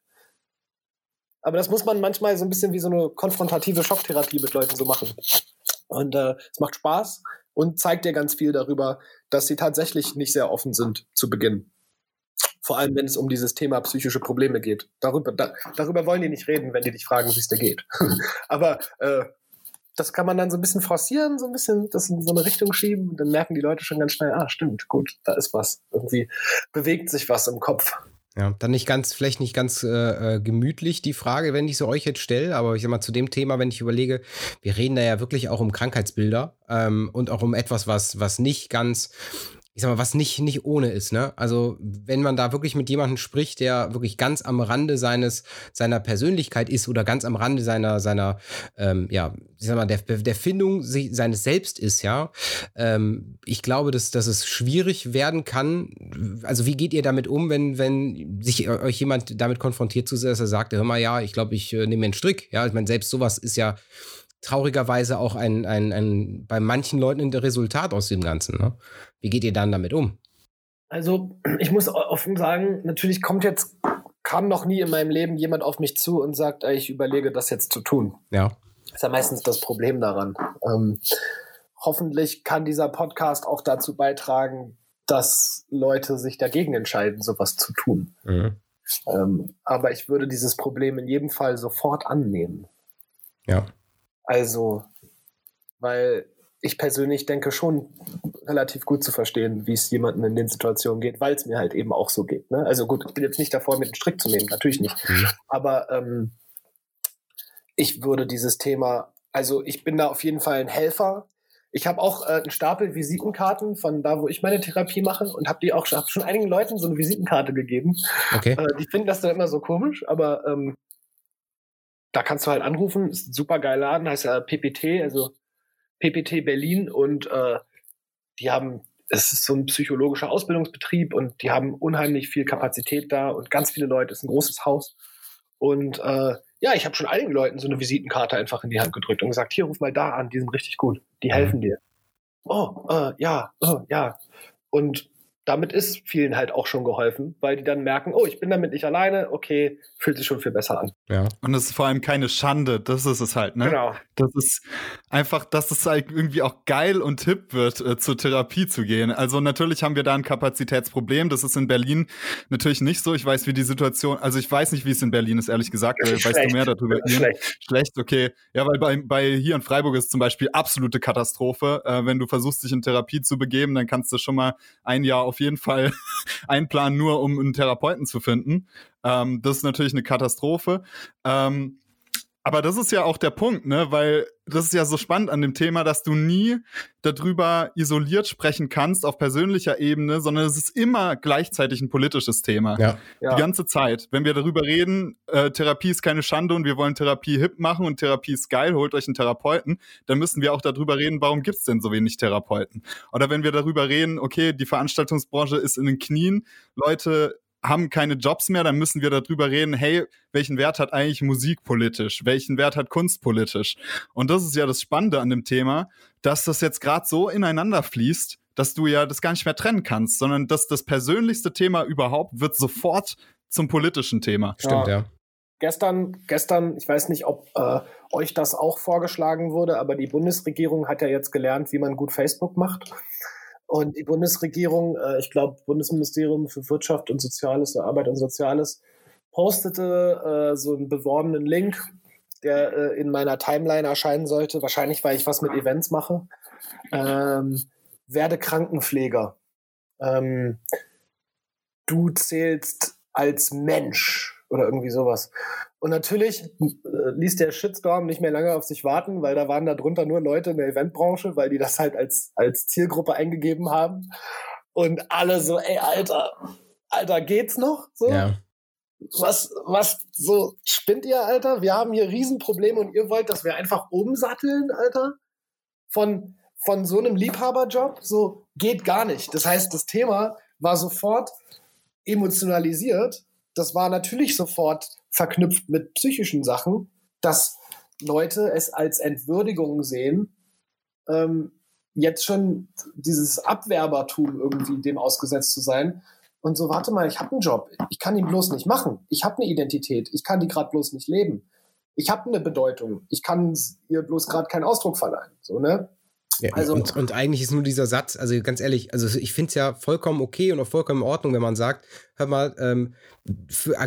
Aber das muss man manchmal so ein bisschen wie so eine konfrontative Schocktherapie mit Leuten so machen. Und äh, es macht Spaß und zeigt dir ganz viel darüber, dass sie tatsächlich nicht sehr offen sind zu Beginn. Vor allem, wenn es um dieses Thema psychische Probleme geht. Darüber, da, darüber wollen die nicht reden, wenn die dich fragen, wie es dir geht. *laughs* Aber äh, das kann man dann so ein bisschen forcieren, so ein bisschen das in so eine Richtung schieben und dann merken die Leute schon ganz schnell, ah, stimmt, gut, da ist was. Irgendwie bewegt sich was im Kopf. Ja, dann nicht ganz, vielleicht nicht ganz äh, äh, gemütlich die Frage, wenn ich sie euch jetzt stelle, aber ich sag mal zu dem Thema, wenn ich überlege, wir reden da ja wirklich auch um Krankheitsbilder ähm, und auch um etwas, was, was nicht ganz ich sag mal, was nicht, nicht ohne ist, ne? Also, wenn man da wirklich mit jemandem spricht, der wirklich ganz am Rande seines, seiner Persönlichkeit ist oder ganz am Rande seiner, seiner, ähm, ja, ich sag mal, der, der Findung seines Selbst ist, ja, ähm, ich glaube, dass, dass es schwierig werden kann. Also, wie geht ihr damit um, wenn, wenn sich euch jemand damit konfrontiert, dass er sagt, hör mal, ja, ich glaube, ich äh, nehme einen Strick, ja, ich meine, selbst sowas ist ja, traurigerweise auch ein, ein, ein bei manchen Leuten ein Resultat aus dem Ganzen. Ne? Wie geht ihr dann damit um? Also, ich muss offen sagen, natürlich kommt jetzt, kam noch nie in meinem Leben jemand auf mich zu und sagt, ich überlege, das jetzt zu tun. Ja. Das ist ja meistens das Problem daran. Ähm, hoffentlich kann dieser Podcast auch dazu beitragen, dass Leute sich dagegen entscheiden, sowas zu tun. Mhm. Ähm, aber ich würde dieses Problem in jedem Fall sofort annehmen. Ja. Also, weil ich persönlich denke schon relativ gut zu verstehen, wie es jemandem in den Situationen geht, weil es mir halt eben auch so geht. Ne? Also gut, ich bin jetzt nicht davor, mit dem Strick zu nehmen, natürlich nicht. Aber ähm, ich würde dieses Thema, also ich bin da auf jeden Fall ein Helfer. Ich habe auch äh, einen Stapel Visitenkarten von da, wo ich meine Therapie mache und habe die auch hab schon einigen Leuten so eine Visitenkarte gegeben. Okay. Äh, die finden das dann immer so komisch, aber ähm, da kannst du halt anrufen, ist ein super geiler Laden, heißt ja PPT, also PPT Berlin und äh, die haben, es ist so ein psychologischer Ausbildungsbetrieb und die haben unheimlich viel Kapazität da und ganz viele Leute, ist ein großes Haus. Und äh, ja, ich habe schon einigen Leuten so eine Visitenkarte einfach in die Hand gedrückt und gesagt, hier, ruf mal da an, die sind richtig gut, die mhm. helfen dir. Oh, äh, ja, oh, ja. Und damit ist vielen halt auch schon geholfen, weil die dann merken, oh, ich bin damit nicht alleine, okay, fühlt sich schon viel besser an. Ja. Und es ist vor allem keine Schande, das ist es halt, ne? Genau. Das ist einfach, dass es halt irgendwie auch geil und hip wird, äh, zur Therapie zu gehen. Also natürlich haben wir da ein Kapazitätsproblem, das ist in Berlin natürlich nicht so. Ich weiß, wie die Situation, also ich weiß nicht, wie es in Berlin ist, ehrlich gesagt. Äh, weißt du mehr darüber? Schlecht. Schlecht, okay. Ja, weil bei, bei hier in Freiburg ist zum Beispiel absolute Katastrophe. Äh, wenn du versuchst, dich in Therapie zu begeben, dann kannst du schon mal ein Jahr auf jeden Fall *laughs* einplanen, nur um einen Therapeuten zu finden. Ähm, das ist natürlich eine Katastrophe. Ähm, aber das ist ja auch der Punkt, ne? Weil das ist ja so spannend an dem Thema, dass du nie darüber isoliert sprechen kannst auf persönlicher Ebene, sondern es ist immer gleichzeitig ein politisches Thema. Ja. Die ganze Zeit. Wenn wir darüber reden, äh, Therapie ist keine Schande und wir wollen Therapie hip machen und Therapie ist geil, holt euch einen Therapeuten, dann müssen wir auch darüber reden, warum gibt's denn so wenig Therapeuten? Oder wenn wir darüber reden, okay, die Veranstaltungsbranche ist in den Knien, Leute haben keine Jobs mehr, dann müssen wir darüber reden, hey, welchen Wert hat eigentlich Musik politisch? Welchen Wert hat Kunst politisch? Und das ist ja das Spannende an dem Thema, dass das jetzt gerade so ineinander fließt, dass du ja das gar nicht mehr trennen kannst, sondern dass das persönlichste Thema überhaupt wird sofort zum politischen Thema. Stimmt, ja. ja. Gestern, gestern, ich weiß nicht, ob äh, euch das auch vorgeschlagen wurde, aber die Bundesregierung hat ja jetzt gelernt, wie man gut Facebook macht. Und die Bundesregierung, äh, ich glaube, Bundesministerium für Wirtschaft und Soziales, für Arbeit und Soziales, postete äh, so einen beworbenen Link, der äh, in meiner Timeline erscheinen sollte. Wahrscheinlich, weil ich was mit Events mache. Ähm, werde Krankenpfleger. Ähm, du zählst als Mensch oder irgendwie sowas. Und natürlich äh, ließ der Shitstorm nicht mehr lange auf sich warten, weil da waren da drunter nur Leute in der Eventbranche, weil die das halt als, als Zielgruppe eingegeben haben. Und alle so, ey, Alter, Alter, geht's noch? So. Ja. was, was, so, spinnt ihr, Alter? Wir haben hier Riesenprobleme und ihr wollt, dass wir einfach umsatteln, Alter? Von, von so einem Liebhaberjob? So, geht gar nicht. Das heißt, das Thema war sofort emotionalisiert. Das war natürlich sofort verknüpft mit psychischen Sachen, dass Leute es als Entwürdigung sehen, ähm, jetzt schon dieses Abwerbertum irgendwie dem ausgesetzt zu sein. Und so, warte mal, ich habe einen Job. Ich kann ihn bloß nicht machen. Ich habe eine Identität. Ich kann die gerade bloß nicht leben. Ich habe eine Bedeutung. Ich kann ihr bloß gerade keinen Ausdruck verleihen. So, ne? Ja, also, und, und, eigentlich ist nur dieser Satz, also ganz ehrlich, also ich finde es ja vollkommen okay und auch vollkommen in Ordnung, wenn man sagt, hör mal, ähm,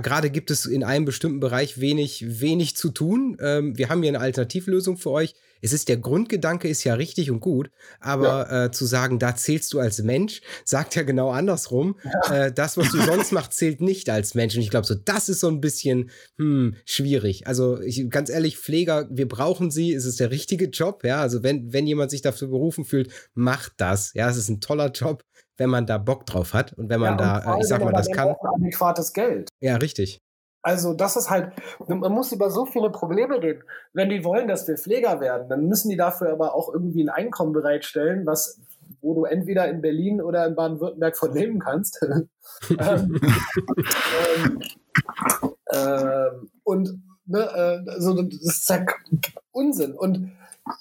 gerade gibt es in einem bestimmten Bereich wenig, wenig zu tun. Ähm, wir haben hier eine Alternativlösung für euch es ist der Grundgedanke ist ja richtig und gut, aber ja. äh, zu sagen, da zählst du als Mensch, sagt ja genau andersrum. Ja. Äh, das, was du *laughs* sonst machst, zählt nicht als Mensch. Und ich glaube, so das ist so ein bisschen hm, schwierig. Also ich, ganz ehrlich, Pfleger, wir brauchen sie. Es ist der richtige Job. Ja, also wenn wenn jemand sich dafür berufen fühlt, macht das. Ja, es ist ein toller Job wenn man da Bock drauf hat und wenn man ja, da, äh, ich sag mal, das kann. Adäquates Geld. Ja, richtig. Also das ist halt, man muss über so viele Probleme reden. Wenn die wollen, dass wir Pfleger werden, dann müssen die dafür aber auch irgendwie ein Einkommen bereitstellen, was, wo du entweder in Berlin oder in Baden-Württemberg von leben kannst. *laughs* ähm, ähm, und ne, äh, also das ist ja Unsinn. Und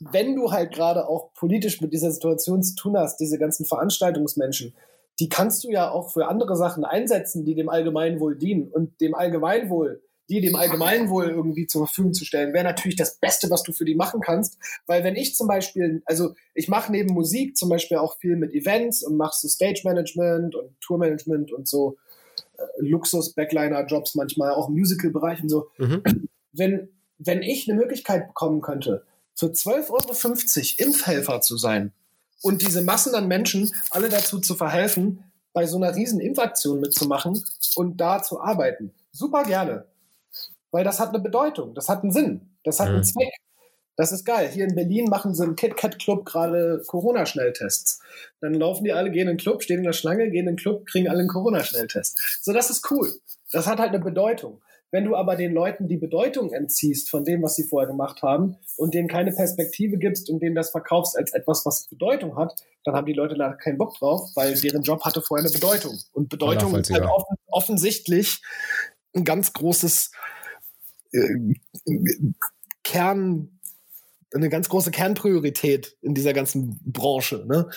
wenn du halt gerade auch politisch mit dieser Situation zu tun hast, diese ganzen Veranstaltungsmenschen, die kannst du ja auch für andere Sachen einsetzen, die dem Allgemeinwohl dienen. Und dem Allgemeinwohl, die dem Allgemeinwohl irgendwie zur Verfügung zu stellen, wäre natürlich das Beste, was du für die machen kannst. Weil wenn ich zum Beispiel, also ich mache neben Musik zum Beispiel auch viel mit Events und mache so Stage Management und Tour Management und so äh, Luxus-Backliner-Jobs manchmal, auch im Musical-Bereich und so. Mhm. Wenn, wenn ich eine Möglichkeit bekommen könnte, für 12,50 Euro Impfhelfer zu sein, und diese Massen an Menschen alle dazu zu verhelfen, bei so einer riesen Impfaktion mitzumachen und da zu arbeiten. Super gerne. Weil das hat eine Bedeutung, das hat einen Sinn, das hat mhm. einen Zweck. Das ist geil. Hier in Berlin machen sie im KitKat-Club gerade Corona-Schnelltests. Dann laufen die alle, gehen in den Club, stehen in der Schlange, gehen in den Club, kriegen alle einen Corona-Schnelltest. So, das ist cool. Das hat halt eine Bedeutung. Wenn du aber den Leuten die Bedeutung entziehst von dem, was sie vorher gemacht haben und denen keine Perspektive gibst und denen das verkaufst als etwas, was Bedeutung hat, dann haben die Leute leider keinen Bock drauf, weil deren Job hatte vorher eine Bedeutung. Und Bedeutung ist halt offen, offensichtlich ein ganz großes äh, Kern, eine ganz große Kernpriorität in dieser ganzen Branche. Ne?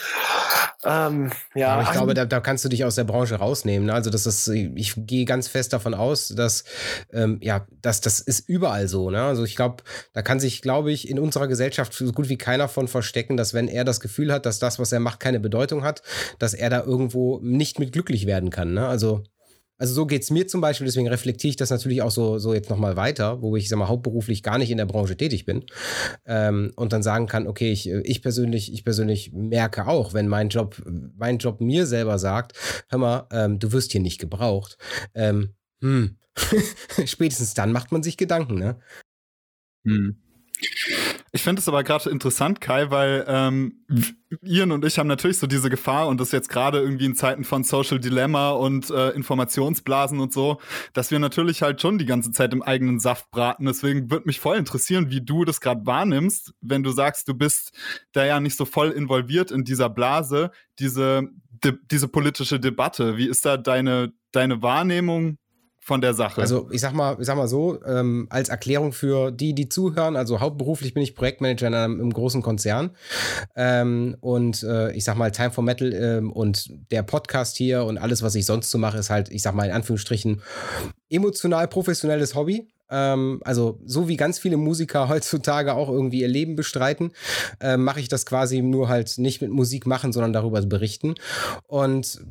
Ähm, ja. Ich glaube, da, da, kannst du dich aus der Branche rausnehmen. Ne? Also das ist, ich gehe ganz fest davon aus, dass ähm, ja, dass das ist überall so. Ne? Also ich glaube, da kann sich, glaube ich, in unserer Gesellschaft so gut wie keiner von verstecken, dass wenn er das Gefühl hat, dass das, was er macht, keine Bedeutung hat, dass er da irgendwo nicht mit glücklich werden kann. Ne? Also also so geht es mir zum Beispiel, deswegen reflektiere ich das natürlich auch so, so jetzt nochmal weiter, wo ich sag mal, hauptberuflich gar nicht in der Branche tätig bin. Ähm, und dann sagen kann, okay, ich, ich persönlich, ich persönlich merke auch, wenn mein Job, mein Job mir selber sagt, hör mal, ähm, du wirst hier nicht gebraucht. Ähm, hm. *laughs* Spätestens dann macht man sich Gedanken, ne? Hm. Ich finde es aber gerade interessant, Kai, weil ähm, Ian und ich haben natürlich so diese Gefahr und das jetzt gerade irgendwie in Zeiten von Social Dilemma und äh, Informationsblasen und so, dass wir natürlich halt schon die ganze Zeit im eigenen Saft braten. Deswegen würde mich voll interessieren, wie du das gerade wahrnimmst, wenn du sagst, du bist da ja nicht so voll involviert in dieser Blase, diese, de, diese politische Debatte. Wie ist da deine, deine Wahrnehmung? Von der Sache. Also ich sag mal, ich sag mal so, ähm, als Erklärung für die, die zuhören, also hauptberuflich bin ich Projektmanager in einem, einem großen Konzern. Ähm, und äh, ich sag mal, Time for Metal ähm, und der Podcast hier und alles, was ich sonst so mache, ist halt, ich sag mal, in Anführungsstrichen emotional professionelles Hobby. Ähm, also so wie ganz viele Musiker *laughs* heutzutage auch irgendwie ihr Leben bestreiten, äh, mache ich das quasi nur halt nicht mit Musik machen, sondern darüber berichten. Und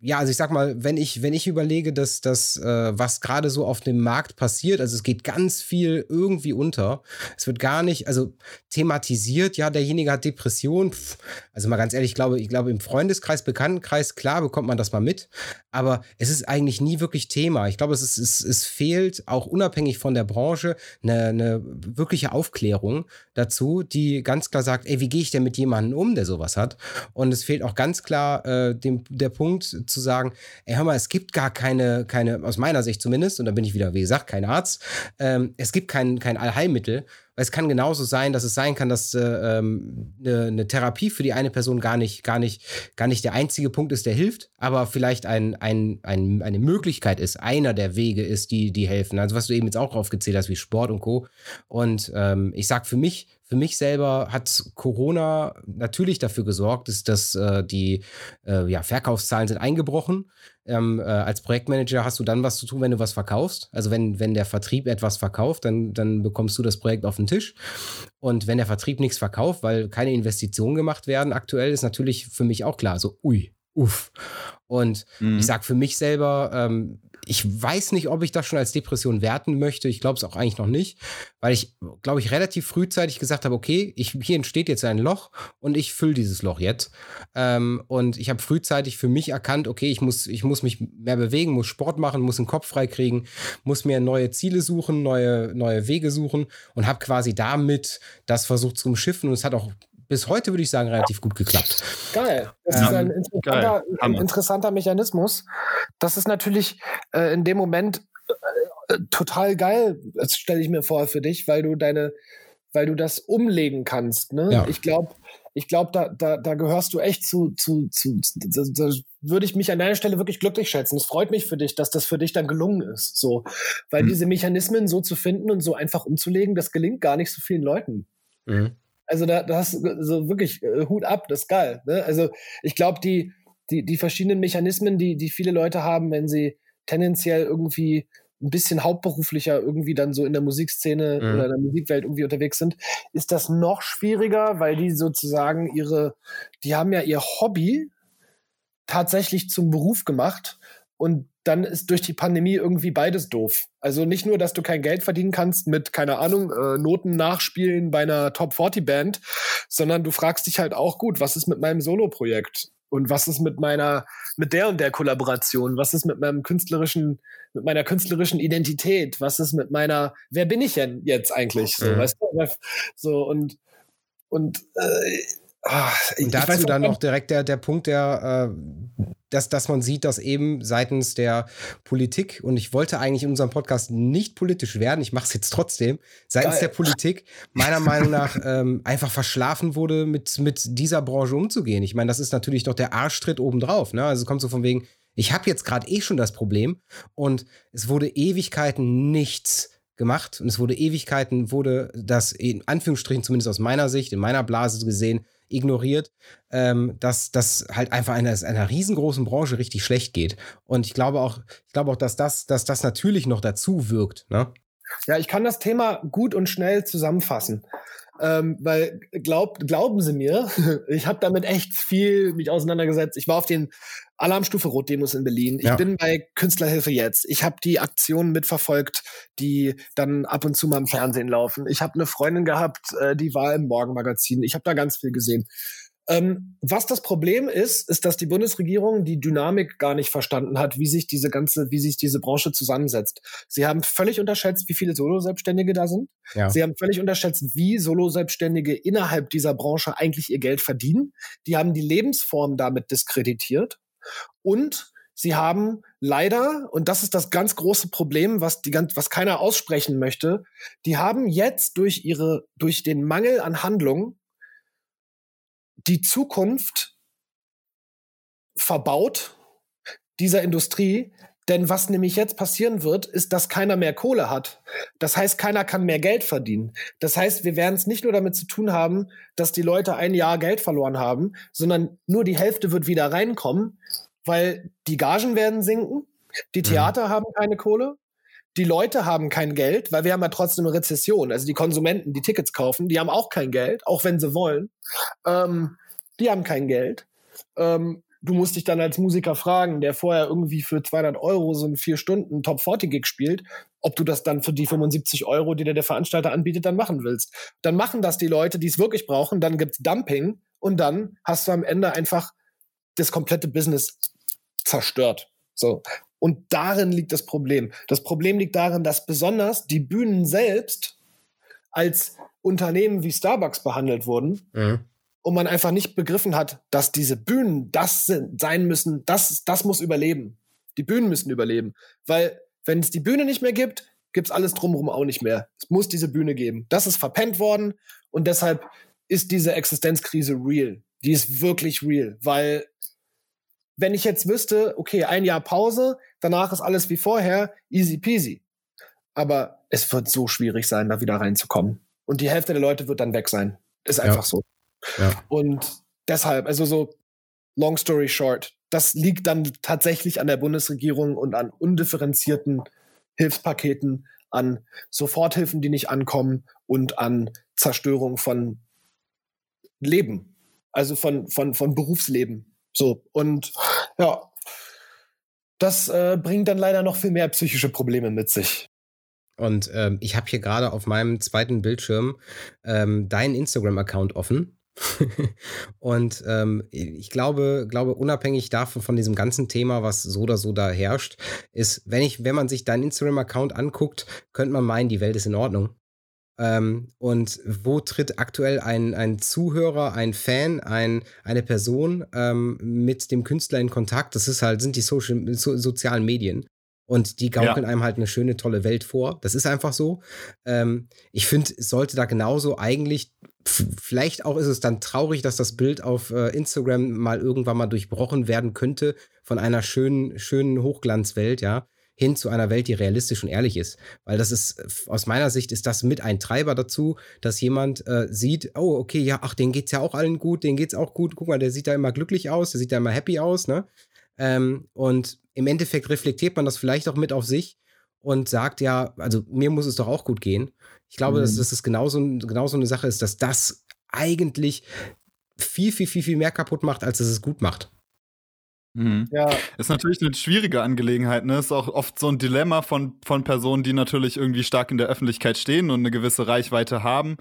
ja, also ich sag mal, wenn ich, wenn ich überlege, dass das, äh, was gerade so auf dem Markt passiert, also es geht ganz viel irgendwie unter. Es wird gar nicht, also thematisiert, ja, derjenige hat Depression. Pff, also mal ganz ehrlich, ich glaube, ich glaube, im Freundeskreis, Bekanntenkreis, klar bekommt man das mal mit, aber es ist eigentlich nie wirklich Thema. Ich glaube, es, ist, es, es fehlt auch unabhängig von der Branche eine, eine wirkliche Aufklärung dazu, die ganz klar sagt, ey, wie gehe ich denn mit jemandem um, der sowas hat? Und es fehlt auch ganz klar äh, dem, der Punkt, zu sagen, ey, hör mal, es gibt gar keine, keine, aus meiner Sicht zumindest, und da bin ich wieder, wie gesagt, kein Arzt, ähm, es gibt kein, kein Allheilmittel, weil es kann genauso sein, dass es sein kann, dass äh, ähm, eine, eine Therapie für die eine Person gar nicht, gar nicht, gar nicht der einzige Punkt ist, der hilft, aber vielleicht ein, ein, ein, eine Möglichkeit ist, einer der Wege ist, die, die helfen. Also was du eben jetzt auch aufgezählt hast, wie Sport und Co. Und ähm, ich sag für mich, für mich selber hat Corona natürlich dafür gesorgt, dass, dass äh, die äh, ja, Verkaufszahlen sind eingebrochen. Ähm, äh, als Projektmanager hast du dann was zu tun, wenn du was verkaufst. Also wenn, wenn der Vertrieb etwas verkauft, dann, dann bekommst du das Projekt auf den Tisch. Und wenn der Vertrieb nichts verkauft, weil keine Investitionen gemacht werden, aktuell ist natürlich für mich auch klar, so, ui, uff. Und mhm. ich sage für mich selber, ähm, ich weiß nicht, ob ich das schon als Depression werten möchte. Ich glaube es auch eigentlich noch nicht, weil ich, glaube ich, relativ frühzeitig gesagt habe, okay, ich, hier entsteht jetzt ein Loch und ich fülle dieses Loch jetzt. Ähm, und ich habe frühzeitig für mich erkannt, okay, ich muss, ich muss mich mehr bewegen, muss Sport machen, muss den Kopf freikriegen, muss mir neue Ziele suchen, neue, neue Wege suchen und habe quasi damit das versucht zu umschiffen und es hat auch bis heute, würde ich sagen, relativ gut geklappt. Geil. Das ähm, ist ein interessanter, ein interessanter, Mechanismus. Das ist natürlich äh, in dem Moment äh, total geil, das stelle ich mir vor für dich, weil du deine, weil du das umlegen kannst. Ne? Ja. Ich glaube, ich glaube, da, da, da gehörst du echt zu, zu, zu, da, da würde ich mich an deiner Stelle wirklich glücklich schätzen. Es freut mich für dich, dass das für dich dann gelungen ist. So, weil mhm. diese Mechanismen so zu finden und so einfach umzulegen, das gelingt gar nicht so vielen Leuten. Mhm. Also da, da hast du so wirklich äh, Hut ab, das ist geil. Ne? Also ich glaube, die, die, die verschiedenen Mechanismen, die, die viele Leute haben, wenn sie tendenziell irgendwie ein bisschen hauptberuflicher irgendwie dann so in der Musikszene mhm. oder in der Musikwelt irgendwie unterwegs sind, ist das noch schwieriger, weil die sozusagen ihre, die haben ja ihr Hobby tatsächlich zum Beruf gemacht und dann ist durch die Pandemie irgendwie beides doof. Also nicht nur, dass du kein Geld verdienen kannst mit, keine Ahnung, äh, Noten nachspielen bei einer Top 40 Band, sondern du fragst dich halt auch, gut, was ist mit meinem Solo-Projekt? Und was ist mit meiner, mit der und der Kollaboration? Was ist mit meinem künstlerischen, mit meiner künstlerischen Identität? Was ist mit meiner, wer bin ich denn jetzt eigentlich? So, mhm. weißt du? So, und, und, äh, Ach, und dazu dann noch direkt der, der Punkt, der, äh, dass, dass man sieht, dass eben seitens der Politik, und ich wollte eigentlich in unserem Podcast nicht politisch werden, ich mache es jetzt trotzdem, seitens Geil. der Politik meiner Meinung nach *laughs* ähm, einfach verschlafen wurde, mit, mit dieser Branche umzugehen. Ich meine, das ist natürlich doch der Arschtritt obendrauf. Ne? Also es kommt so von wegen, ich habe jetzt gerade eh schon das Problem und es wurde Ewigkeiten nichts gemacht und es wurde Ewigkeiten, wurde das in Anführungsstrichen, zumindest aus meiner Sicht, in meiner Blase gesehen, ignoriert, ähm, dass das halt einfach einer, einer riesengroßen Branche richtig schlecht geht. Und ich glaube auch, ich glaube auch, dass das, dass das natürlich noch dazu wirkt. Ne? Ja, ich kann das Thema gut und schnell zusammenfassen. Ähm, weil glaub, glauben Sie mir, *laughs* ich habe damit echt viel mich auseinandergesetzt. Ich war auf den Alarmstufe Rot-Demos in Berlin. Ich ja. bin bei Künstlerhilfe jetzt. Ich habe die Aktionen mitverfolgt, die dann ab und zu mal im Fernsehen laufen. Ich habe eine Freundin gehabt, äh, die war im Morgenmagazin. Ich habe da ganz viel gesehen. Ähm, was das Problem ist, ist, dass die Bundesregierung die Dynamik gar nicht verstanden hat, wie sich diese ganze, wie sich diese Branche zusammensetzt. Sie haben völlig unterschätzt, wie viele Solo-Selbstständige da sind. Ja. Sie haben völlig unterschätzt, wie Solo-Selbstständige innerhalb dieser Branche eigentlich ihr Geld verdienen. Die haben die Lebensform damit diskreditiert. Und sie haben leider, und das ist das ganz große Problem, was die ganz, was keiner aussprechen möchte, die haben jetzt durch ihre, durch den Mangel an Handlungen die Zukunft verbaut dieser Industrie. Denn was nämlich jetzt passieren wird, ist, dass keiner mehr Kohle hat. Das heißt, keiner kann mehr Geld verdienen. Das heißt, wir werden es nicht nur damit zu tun haben, dass die Leute ein Jahr Geld verloren haben, sondern nur die Hälfte wird wieder reinkommen, weil die Gagen werden sinken, die mhm. Theater mhm. haben keine Kohle, die Leute haben kein Geld, weil wir haben ja trotzdem eine Rezession. Also die Konsumenten, die Tickets kaufen, die haben auch kein Geld, auch wenn sie wollen. Ähm, die haben kein Geld. Ähm, du musst dich dann als Musiker fragen, der vorher irgendwie für 200 Euro so einen vier Stunden Top 40 Gig spielt, ob du das dann für die 75 Euro, die dir der Veranstalter anbietet, dann machen willst. Dann machen das die Leute, die es wirklich brauchen, dann gibt's Dumping und dann hast du am Ende einfach das komplette Business zerstört. So. Und darin liegt das Problem. Das Problem liegt darin, dass besonders die Bühnen selbst als Unternehmen wie Starbucks behandelt wurden. Mhm. und man einfach nicht begriffen hat, dass diese Bühnen das sind, sein müssen, das, das muss überleben. Die Bühnen müssen überleben. Weil, wenn es die Bühne nicht mehr gibt, gibt es alles drumherum auch nicht mehr. Es muss diese Bühne geben. Das ist verpennt worden und deshalb ist diese Existenzkrise real. Die ist wirklich real, weil wenn ich jetzt wüsste, okay, ein Jahr Pause, danach ist alles wie vorher, easy peasy. Aber es wird so schwierig sein, da wieder reinzukommen. Und die Hälfte der Leute wird dann weg sein. Ist einfach ja. so. Ja. Und deshalb, also so, long story short, das liegt dann tatsächlich an der Bundesregierung und an undifferenzierten Hilfspaketen, an Soforthilfen, die nicht ankommen und an Zerstörung von Leben, also von, von, von Berufsleben. So, und ja, das äh, bringt dann leider noch viel mehr psychische Probleme mit sich. Und ähm, ich habe hier gerade auf meinem zweiten Bildschirm ähm, deinen Instagram-Account offen. *laughs* und ähm, ich glaube, glaube, unabhängig davon von diesem ganzen Thema, was so oder so da herrscht, ist, wenn ich, wenn man sich deinen Instagram-Account anguckt, könnte man meinen, die Welt ist in Ordnung. Ähm, und wo tritt aktuell ein, ein Zuhörer, ein Fan, ein, eine Person ähm, mit dem Künstler in Kontakt? Das ist halt, sind die Social, so, sozialen Medien. Und die gaukeln ja. einem halt eine schöne, tolle Welt vor. Das ist einfach so. Ähm, ich finde, es sollte da genauso eigentlich, vielleicht auch ist es dann traurig, dass das Bild auf äh, Instagram mal irgendwann mal durchbrochen werden könnte von einer schönen, schönen Hochglanzwelt, ja, hin zu einer Welt, die realistisch und ehrlich ist. Weil das ist, aus meiner Sicht, ist das mit ein Treiber dazu, dass jemand äh, sieht, oh, okay, ja, ach, denen geht's ja auch allen gut, denen geht's auch gut. Guck mal, der sieht da immer glücklich aus, der sieht da immer happy aus, ne? Ähm, und im Endeffekt reflektiert man das vielleicht auch mit auf sich und sagt, ja, also mir muss es doch auch gut gehen. Ich glaube, mhm. dass, dass das genauso, genauso eine Sache ist, dass das eigentlich viel, viel, viel, viel mehr kaputt macht, als dass es gut macht. Mhm. Ja. Ist natürlich eine schwierige Angelegenheit, ne? Ist auch oft so ein Dilemma von, von Personen, die natürlich irgendwie stark in der Öffentlichkeit stehen und eine gewisse Reichweite haben,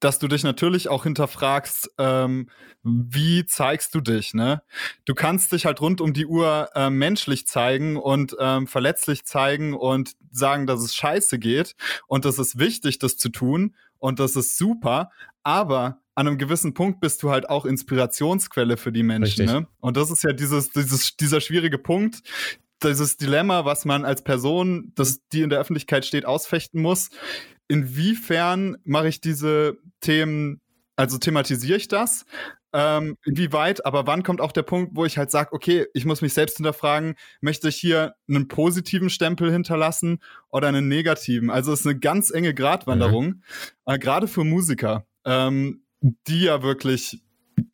dass du dich natürlich auch hinterfragst, ähm, wie zeigst du dich, ne? Du kannst dich halt rund um die Uhr äh, menschlich zeigen und ähm, verletzlich zeigen und sagen, dass es scheiße geht und das ist wichtig, das zu tun und das ist super, aber an einem gewissen Punkt bist du halt auch Inspirationsquelle für die Menschen, ne? Und das ist ja dieses, dieses, dieser schwierige Punkt, dieses Dilemma, was man als Person, das, die in der Öffentlichkeit steht, ausfechten muss inwiefern mache ich diese Themen, also thematisiere ich das? Ähm, inwieweit, aber wann kommt auch der Punkt, wo ich halt sage, okay, ich muss mich selbst hinterfragen, möchte ich hier einen positiven Stempel hinterlassen oder einen negativen? Also es ist eine ganz enge Gratwanderung, mhm. äh, gerade für Musiker, ähm, die ja wirklich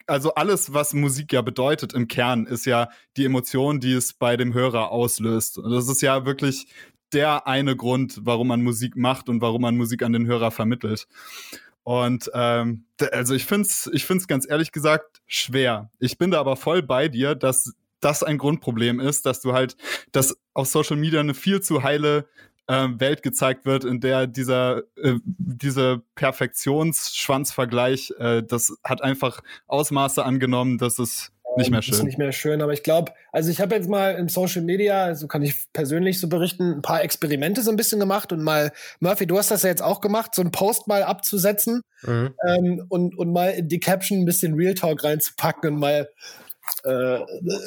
also alles, was Musik ja bedeutet im Kern, ist ja die Emotion, die es bei dem Hörer auslöst. Und das ist ja wirklich der eine Grund, warum man Musik macht und warum man Musik an den Hörer vermittelt. Und ähm, also ich finde es ich find's ganz ehrlich gesagt schwer. Ich bin da aber voll bei dir, dass das ein Grundproblem ist, dass du halt, dass auf Social Media eine viel zu heile äh, Welt gezeigt wird, in der dieser äh, diese Perfektionsschwanzvergleich, äh, das hat einfach Ausmaße angenommen, dass es nicht mehr schön. Ist nicht mehr schön, aber ich glaube, also ich habe jetzt mal in Social Media, also kann ich persönlich so berichten, ein paar Experimente so ein bisschen gemacht und mal, Murphy, du hast das ja jetzt auch gemacht, so einen Post mal abzusetzen mhm. ähm, und, und mal in die Caption ein bisschen Real Talk reinzupacken und mal äh,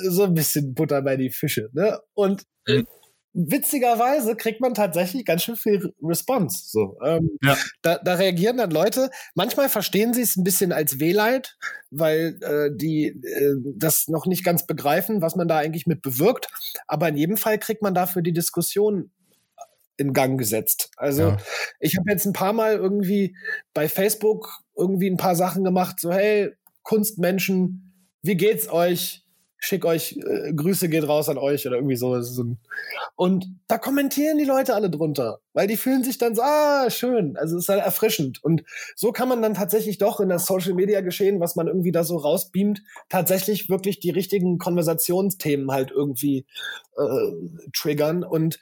so ein bisschen Butter bei die Fische. Ne? Und mhm witzigerweise kriegt man tatsächlich ganz schön viel Response. So, ähm, ja. da, da reagieren dann Leute. Manchmal verstehen sie es ein bisschen als Wehleid, weil äh, die äh, das noch nicht ganz begreifen, was man da eigentlich mit bewirkt. Aber in jedem Fall kriegt man dafür die Diskussion in Gang gesetzt. Also ja. ich habe jetzt ein paar Mal irgendwie bei Facebook irgendwie ein paar Sachen gemacht, so hey, Kunstmenschen, wie geht's euch? Schick euch, äh, Grüße geht raus an euch oder irgendwie so. und da kommentieren die Leute alle drunter, weil die fühlen sich dann so, ah, schön. Also es ist halt erfrischend. Und so kann man dann tatsächlich doch in das Social Media geschehen, was man irgendwie da so rausbeamt, tatsächlich wirklich die richtigen Konversationsthemen halt irgendwie äh, triggern. Und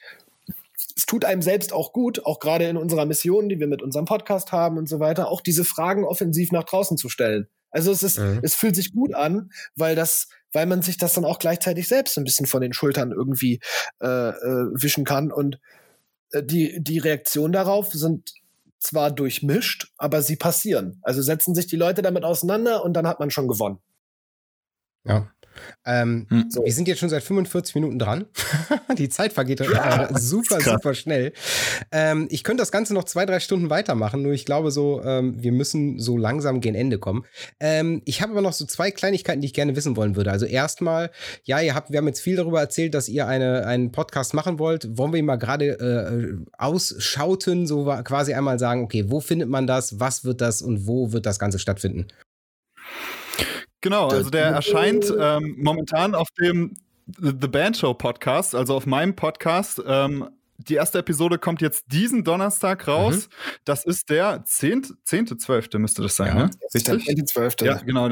es tut einem selbst auch gut, auch gerade in unserer Mission, die wir mit unserem Podcast haben und so weiter, auch diese Fragen offensiv nach draußen zu stellen. Also es ist, mhm. es fühlt sich gut an, weil das weil man sich das dann auch gleichzeitig selbst ein bisschen von den Schultern irgendwie äh, äh, wischen kann. Und äh, die, die Reaktionen darauf sind zwar durchmischt, aber sie passieren. Also setzen sich die Leute damit auseinander und dann hat man schon gewonnen. Ja. Ähm, hm. so. Wir sind jetzt schon seit 45 Minuten dran. *laughs* die Zeit vergeht ja, äh, super, super schnell. Ähm, ich könnte das Ganze noch zwei, drei Stunden weitermachen, nur ich glaube so, ähm, wir müssen so langsam gegen Ende kommen. Ähm, ich habe aber noch so zwei Kleinigkeiten, die ich gerne wissen wollen würde. Also erstmal, ja, ihr habt, wir haben jetzt viel darüber erzählt, dass ihr eine, einen Podcast machen wollt. Wollen wir ihn mal gerade äh, ausschauten, so quasi einmal sagen, okay, wo findet man das, was wird das und wo wird das Ganze stattfinden? Genau, also der erscheint ähm, momentan auf dem The Band Show Podcast, also auf meinem Podcast. Ähm, die erste Episode kommt jetzt diesen Donnerstag raus. Mhm. Das ist der 10. 10. 12. müsste das sein, ja, ne? Richtig? 10. 12. Ja, genau.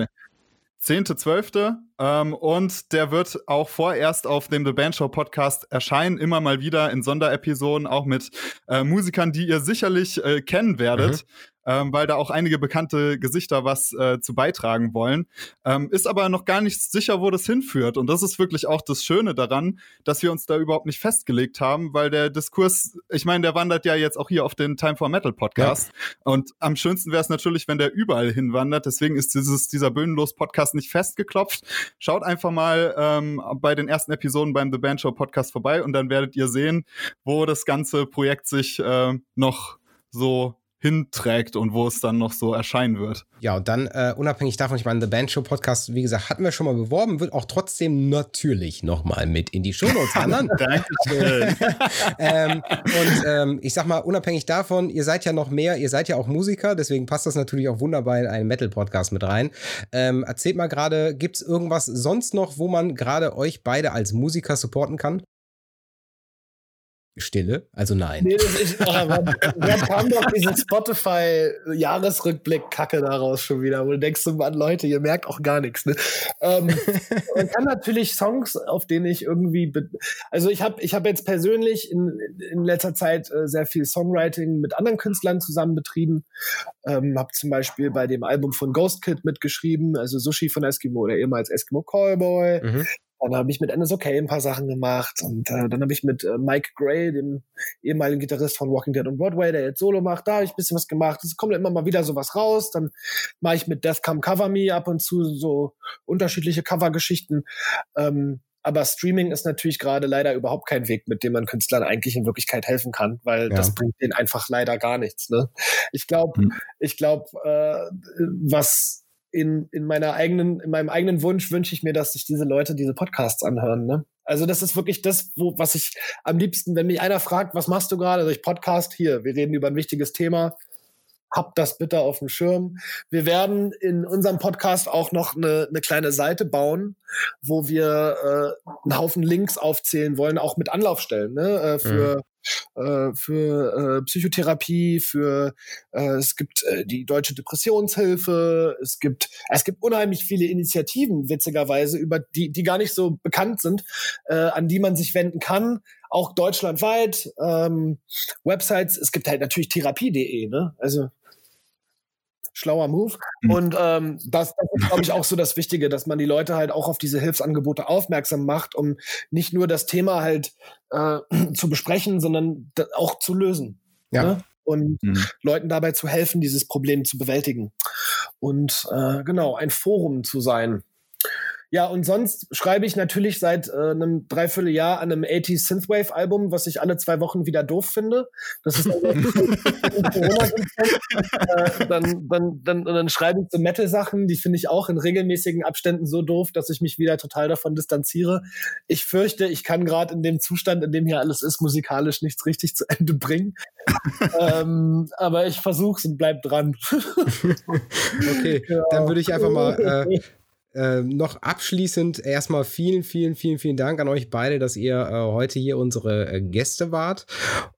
10.12. Ähm, und der wird auch vorerst auf dem The Band Show Podcast erscheinen, immer mal wieder in Sonderepisoden, auch mit äh, Musikern, die ihr sicherlich äh, kennen werdet. Mhm ähm, weil da auch einige bekannte Gesichter was äh, zu beitragen wollen. Ähm, ist aber noch gar nicht sicher, wo das hinführt. Und das ist wirklich auch das Schöne daran, dass wir uns da überhaupt nicht festgelegt haben, weil der Diskurs, ich meine, der wandert ja jetzt auch hier auf den Time for Metal Podcast. Ja. Und am schönsten wäre es natürlich, wenn der überall hinwandert. Deswegen ist dieses, dieser Böhnenlos Podcast nicht festgeklopft. Schaut einfach mal ähm, bei den ersten Episoden beim The Band Show Podcast vorbei und dann werdet ihr sehen, wo das ganze Projekt sich äh, noch so hinträgt und wo es dann noch so erscheinen wird. Ja, und dann äh, unabhängig davon, ich meine, The Band Show Podcast, wie gesagt, hatten wir schon mal beworben, wird auch trotzdem natürlich nochmal mit in die Shownotes wandern. *laughs* Dankeschön. *laughs* ähm, und ähm, ich sag mal, unabhängig davon, ihr seid ja noch mehr, ihr seid ja auch Musiker, deswegen passt das natürlich auch wunderbar in einen Metal-Podcast mit rein. Ähm, erzählt mal gerade, gibt es irgendwas sonst noch, wo man gerade euch beide als Musiker supporten kann? Stille, also nein. Nee, das ist, aber wer kam doch diesen Spotify-Jahresrückblick-Kacke daraus schon wieder, wo du denkst, Mann, Leute, ihr merkt auch gar nichts. Ne? Ähm, man kann natürlich Songs, auf denen ich irgendwie, also ich habe ich hab jetzt persönlich in, in letzter Zeit äh, sehr viel Songwriting mit anderen Künstlern zusammen betrieben. Ähm, habe zum Beispiel bei dem Album von Ghost Kid mitgeschrieben, also Sushi von Eskimo oder ehemals Eskimo Callboy. Mhm. Dann habe ich mit NSOK ein paar Sachen gemacht und äh, dann habe ich mit äh, Mike Gray, dem ehemaligen Gitarrist von Walking Dead und Broadway, der jetzt Solo macht, da habe ich ein bisschen was gemacht. Es kommt immer mal wieder sowas raus. Dann mache ich mit Death Come Cover Me ab und zu so unterschiedliche Covergeschichten. Ähm, aber Streaming ist natürlich gerade leider überhaupt kein Weg, mit dem man Künstlern eigentlich in Wirklichkeit helfen kann, weil ja. das bringt denen einfach leider gar nichts. Ne? Ich glaube, hm. ich glaube, äh, was in, in meiner eigenen, in meinem eigenen Wunsch wünsche ich mir, dass sich diese Leute diese Podcasts anhören. Ne? Also das ist wirklich das, wo, was ich am liebsten, wenn mich einer fragt, was machst du gerade? Also ich Podcast hier, wir reden über ein wichtiges Thema. Habt das bitte auf dem Schirm. Wir werden in unserem Podcast auch noch eine, eine kleine Seite bauen, wo wir äh, einen Haufen Links aufzählen wollen, auch mit Anlaufstellen ne? äh, für mhm äh, für äh, Psychotherapie, für äh, es gibt äh, die deutsche Depressionshilfe, es gibt es gibt unheimlich viele Initiativen witzigerweise über die die gar nicht so bekannt sind, äh, an die man sich wenden kann, auch deutschlandweit ähm, Websites. Es gibt halt natürlich therapie.de, ne? Also schlauer Move. Mhm. Und ähm, das, das ist, glaube ich, auch so das Wichtige, dass man die Leute halt auch auf diese Hilfsangebote aufmerksam macht, um nicht nur das Thema halt äh, *clears throat* zu besprechen, sondern auch zu lösen. Ja. Ne? Und mhm. Leuten dabei zu helfen, dieses Problem zu bewältigen. Und äh, genau, ein Forum zu sein. Ja, und sonst schreibe ich natürlich seit äh, einem Dreivierteljahr an einem 80s Synthwave-Album, was ich alle zwei Wochen wieder doof finde. Das ist also *laughs* äh, dann, dann, dann, dann schreibe ich so Metal-Sachen, die finde ich auch in regelmäßigen Abständen so doof, dass ich mich wieder total davon distanziere. Ich fürchte, ich kann gerade in dem Zustand, in dem hier alles ist, musikalisch nichts richtig zu Ende bringen. ähm, aber ich versuche es und bleib dran. *laughs* okay, ja. dann würde ich einfach mal äh, äh, noch abschließend erstmal vielen, vielen, vielen, vielen Dank an euch beide, dass ihr äh, heute hier unsere äh, Gäste wart.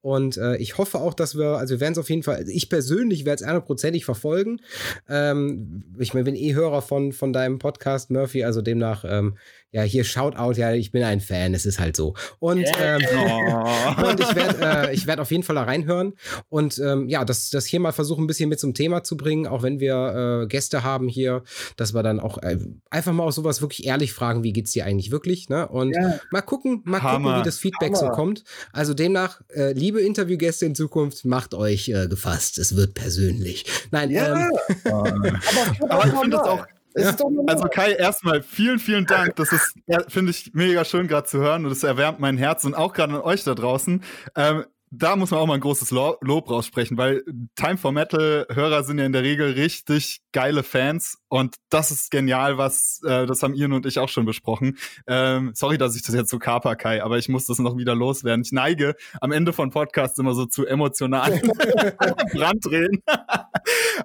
Und äh, ich hoffe auch, dass wir, also wir werden es auf jeden Fall, also ich persönlich werde es hundertprozentig verfolgen. Ähm, ich bin eh Hörer von, von deinem Podcast, Murphy, also demnach ähm, ja, hier Shoutout, ja, ich bin ein Fan, es ist halt so. Und, ähm, oh. *laughs* und ich werde äh, werd auf jeden Fall da reinhören und ähm, ja, das, das hier mal versuchen, ein bisschen mit zum Thema zu bringen, auch wenn wir äh, Gäste haben hier, dass wir dann auch, äh, einfach mal auch sowas wirklich ehrlich fragen, wie geht's dir eigentlich wirklich, ne? Und Ja. mal gucken, mal Hammer. gucken, wie das Feedback so Hammer. kommt. Also demnach, äh, liebe Interviewgäste in Zukunft, macht euch äh, gefasst. Es wird persönlich. Nein, Ja, ähm, *laughs* aber, Aber *laughs* ich finde das auch, Normal. Also Kai, erstmal vielen, vielen Dank. Das ist, ja, finde ich, mega schön gerade zu hören und es erwärmt mein Herz und auch gerade an euch da draußen. Ähm, da muss man auch mal ein großes Lo Lob raussprechen, weil Time for Metal Hörer sind ja in der Regel richtig geile Fans und das ist genial, was äh, das haben Ian und ich auch schon besprochen. Ähm, sorry, dass ich das jetzt so kaper, Kai, aber ich muss das noch wieder loswerden. Ich neige am Ende von Podcasts immer so zu emotionalen *laughs* Brandreden.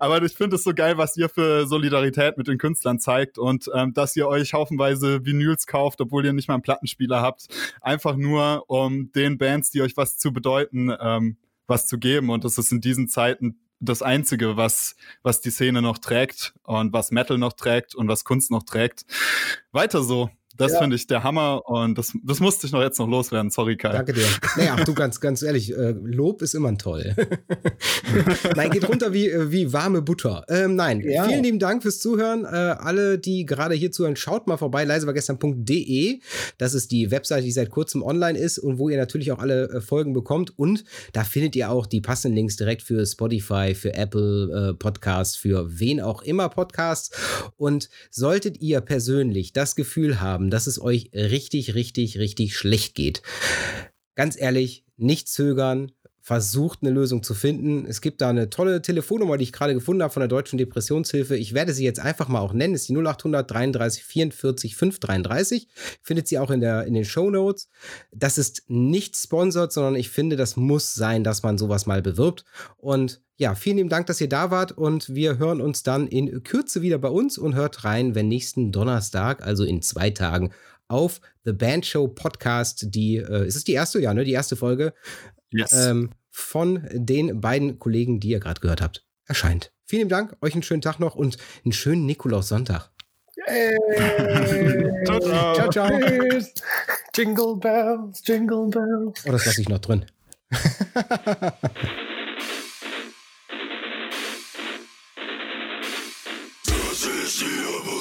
Aber ich finde es so geil, was ihr für Solidarität mit den Künstlern zeigt und ähm, dass ihr euch haufenweise Vinyls kauft, obwohl ihr nicht mal einen Plattenspieler habt. Einfach nur, um den Bands, die euch was zu bedeuten, ähm, was zu geben. Und das ist in diesen Zeiten das Einzige, was, was die Szene noch trägt und was Metal noch trägt und was Kunst noch trägt. Weiter so. Das Ja. finde ich der Hammer und das, das musste ich noch jetzt noch loswerden. Sorry, Kai. Danke dir. Naja, du ganz, ganz ehrlich, äh, Lob ist immer toll. *laughs* nein, geht runter wie, äh, wie warme Butter. Ähm, nein, Ja. vielen lieben Dank fürs Zuhören. Äh, alle, die gerade hier zuhören, schaut mal vorbei, leisewargestern.de. Das ist die Webseite, die seit kurzem online ist und wo ihr natürlich auch alle äh, Folgen bekommt. Und da findet ihr auch die passenden Links direkt für Spotify, für Apple äh, Podcasts, für wen auch immer Podcasts. Und solltet ihr persönlich das Gefühl haben, dass es euch richtig, richtig, richtig schlecht geht, ganz ehrlich, nicht zögern, versucht eine Lösung zu finden. Es gibt da eine tolle Telefonnummer, die ich gerade gefunden habe von der Deutschen Depressionshilfe. Ich werde sie jetzt einfach mal auch nennen. Das ist die 0800 33 44 533. Findet sie auch in, der, in den Show Notes. Das ist nicht sponsert, sondern ich finde, das muss sein, dass man sowas mal bewirbt. Und ja, vielen lieben Dank, dass ihr da wart und wir hören uns dann in Kürze wieder bei uns und hört rein, wenn nächsten Donnerstag, also in zwei Tagen, auf The Band Show Podcast, die, äh, ist es die erste, ja, ne, die erste Folge, Yes. ähm, von den beiden Kollegen, die ihr gerade gehört habt, erscheint. Vielen Dank, euch einen schönen Tag noch und einen schönen Nikolaus-Sonntag. *laughs* ciao, ciao. ciao, ciao. Tschüss. Jingle Bells, Jingle Bells. Oh, das lasse ich noch drin. Das ist hier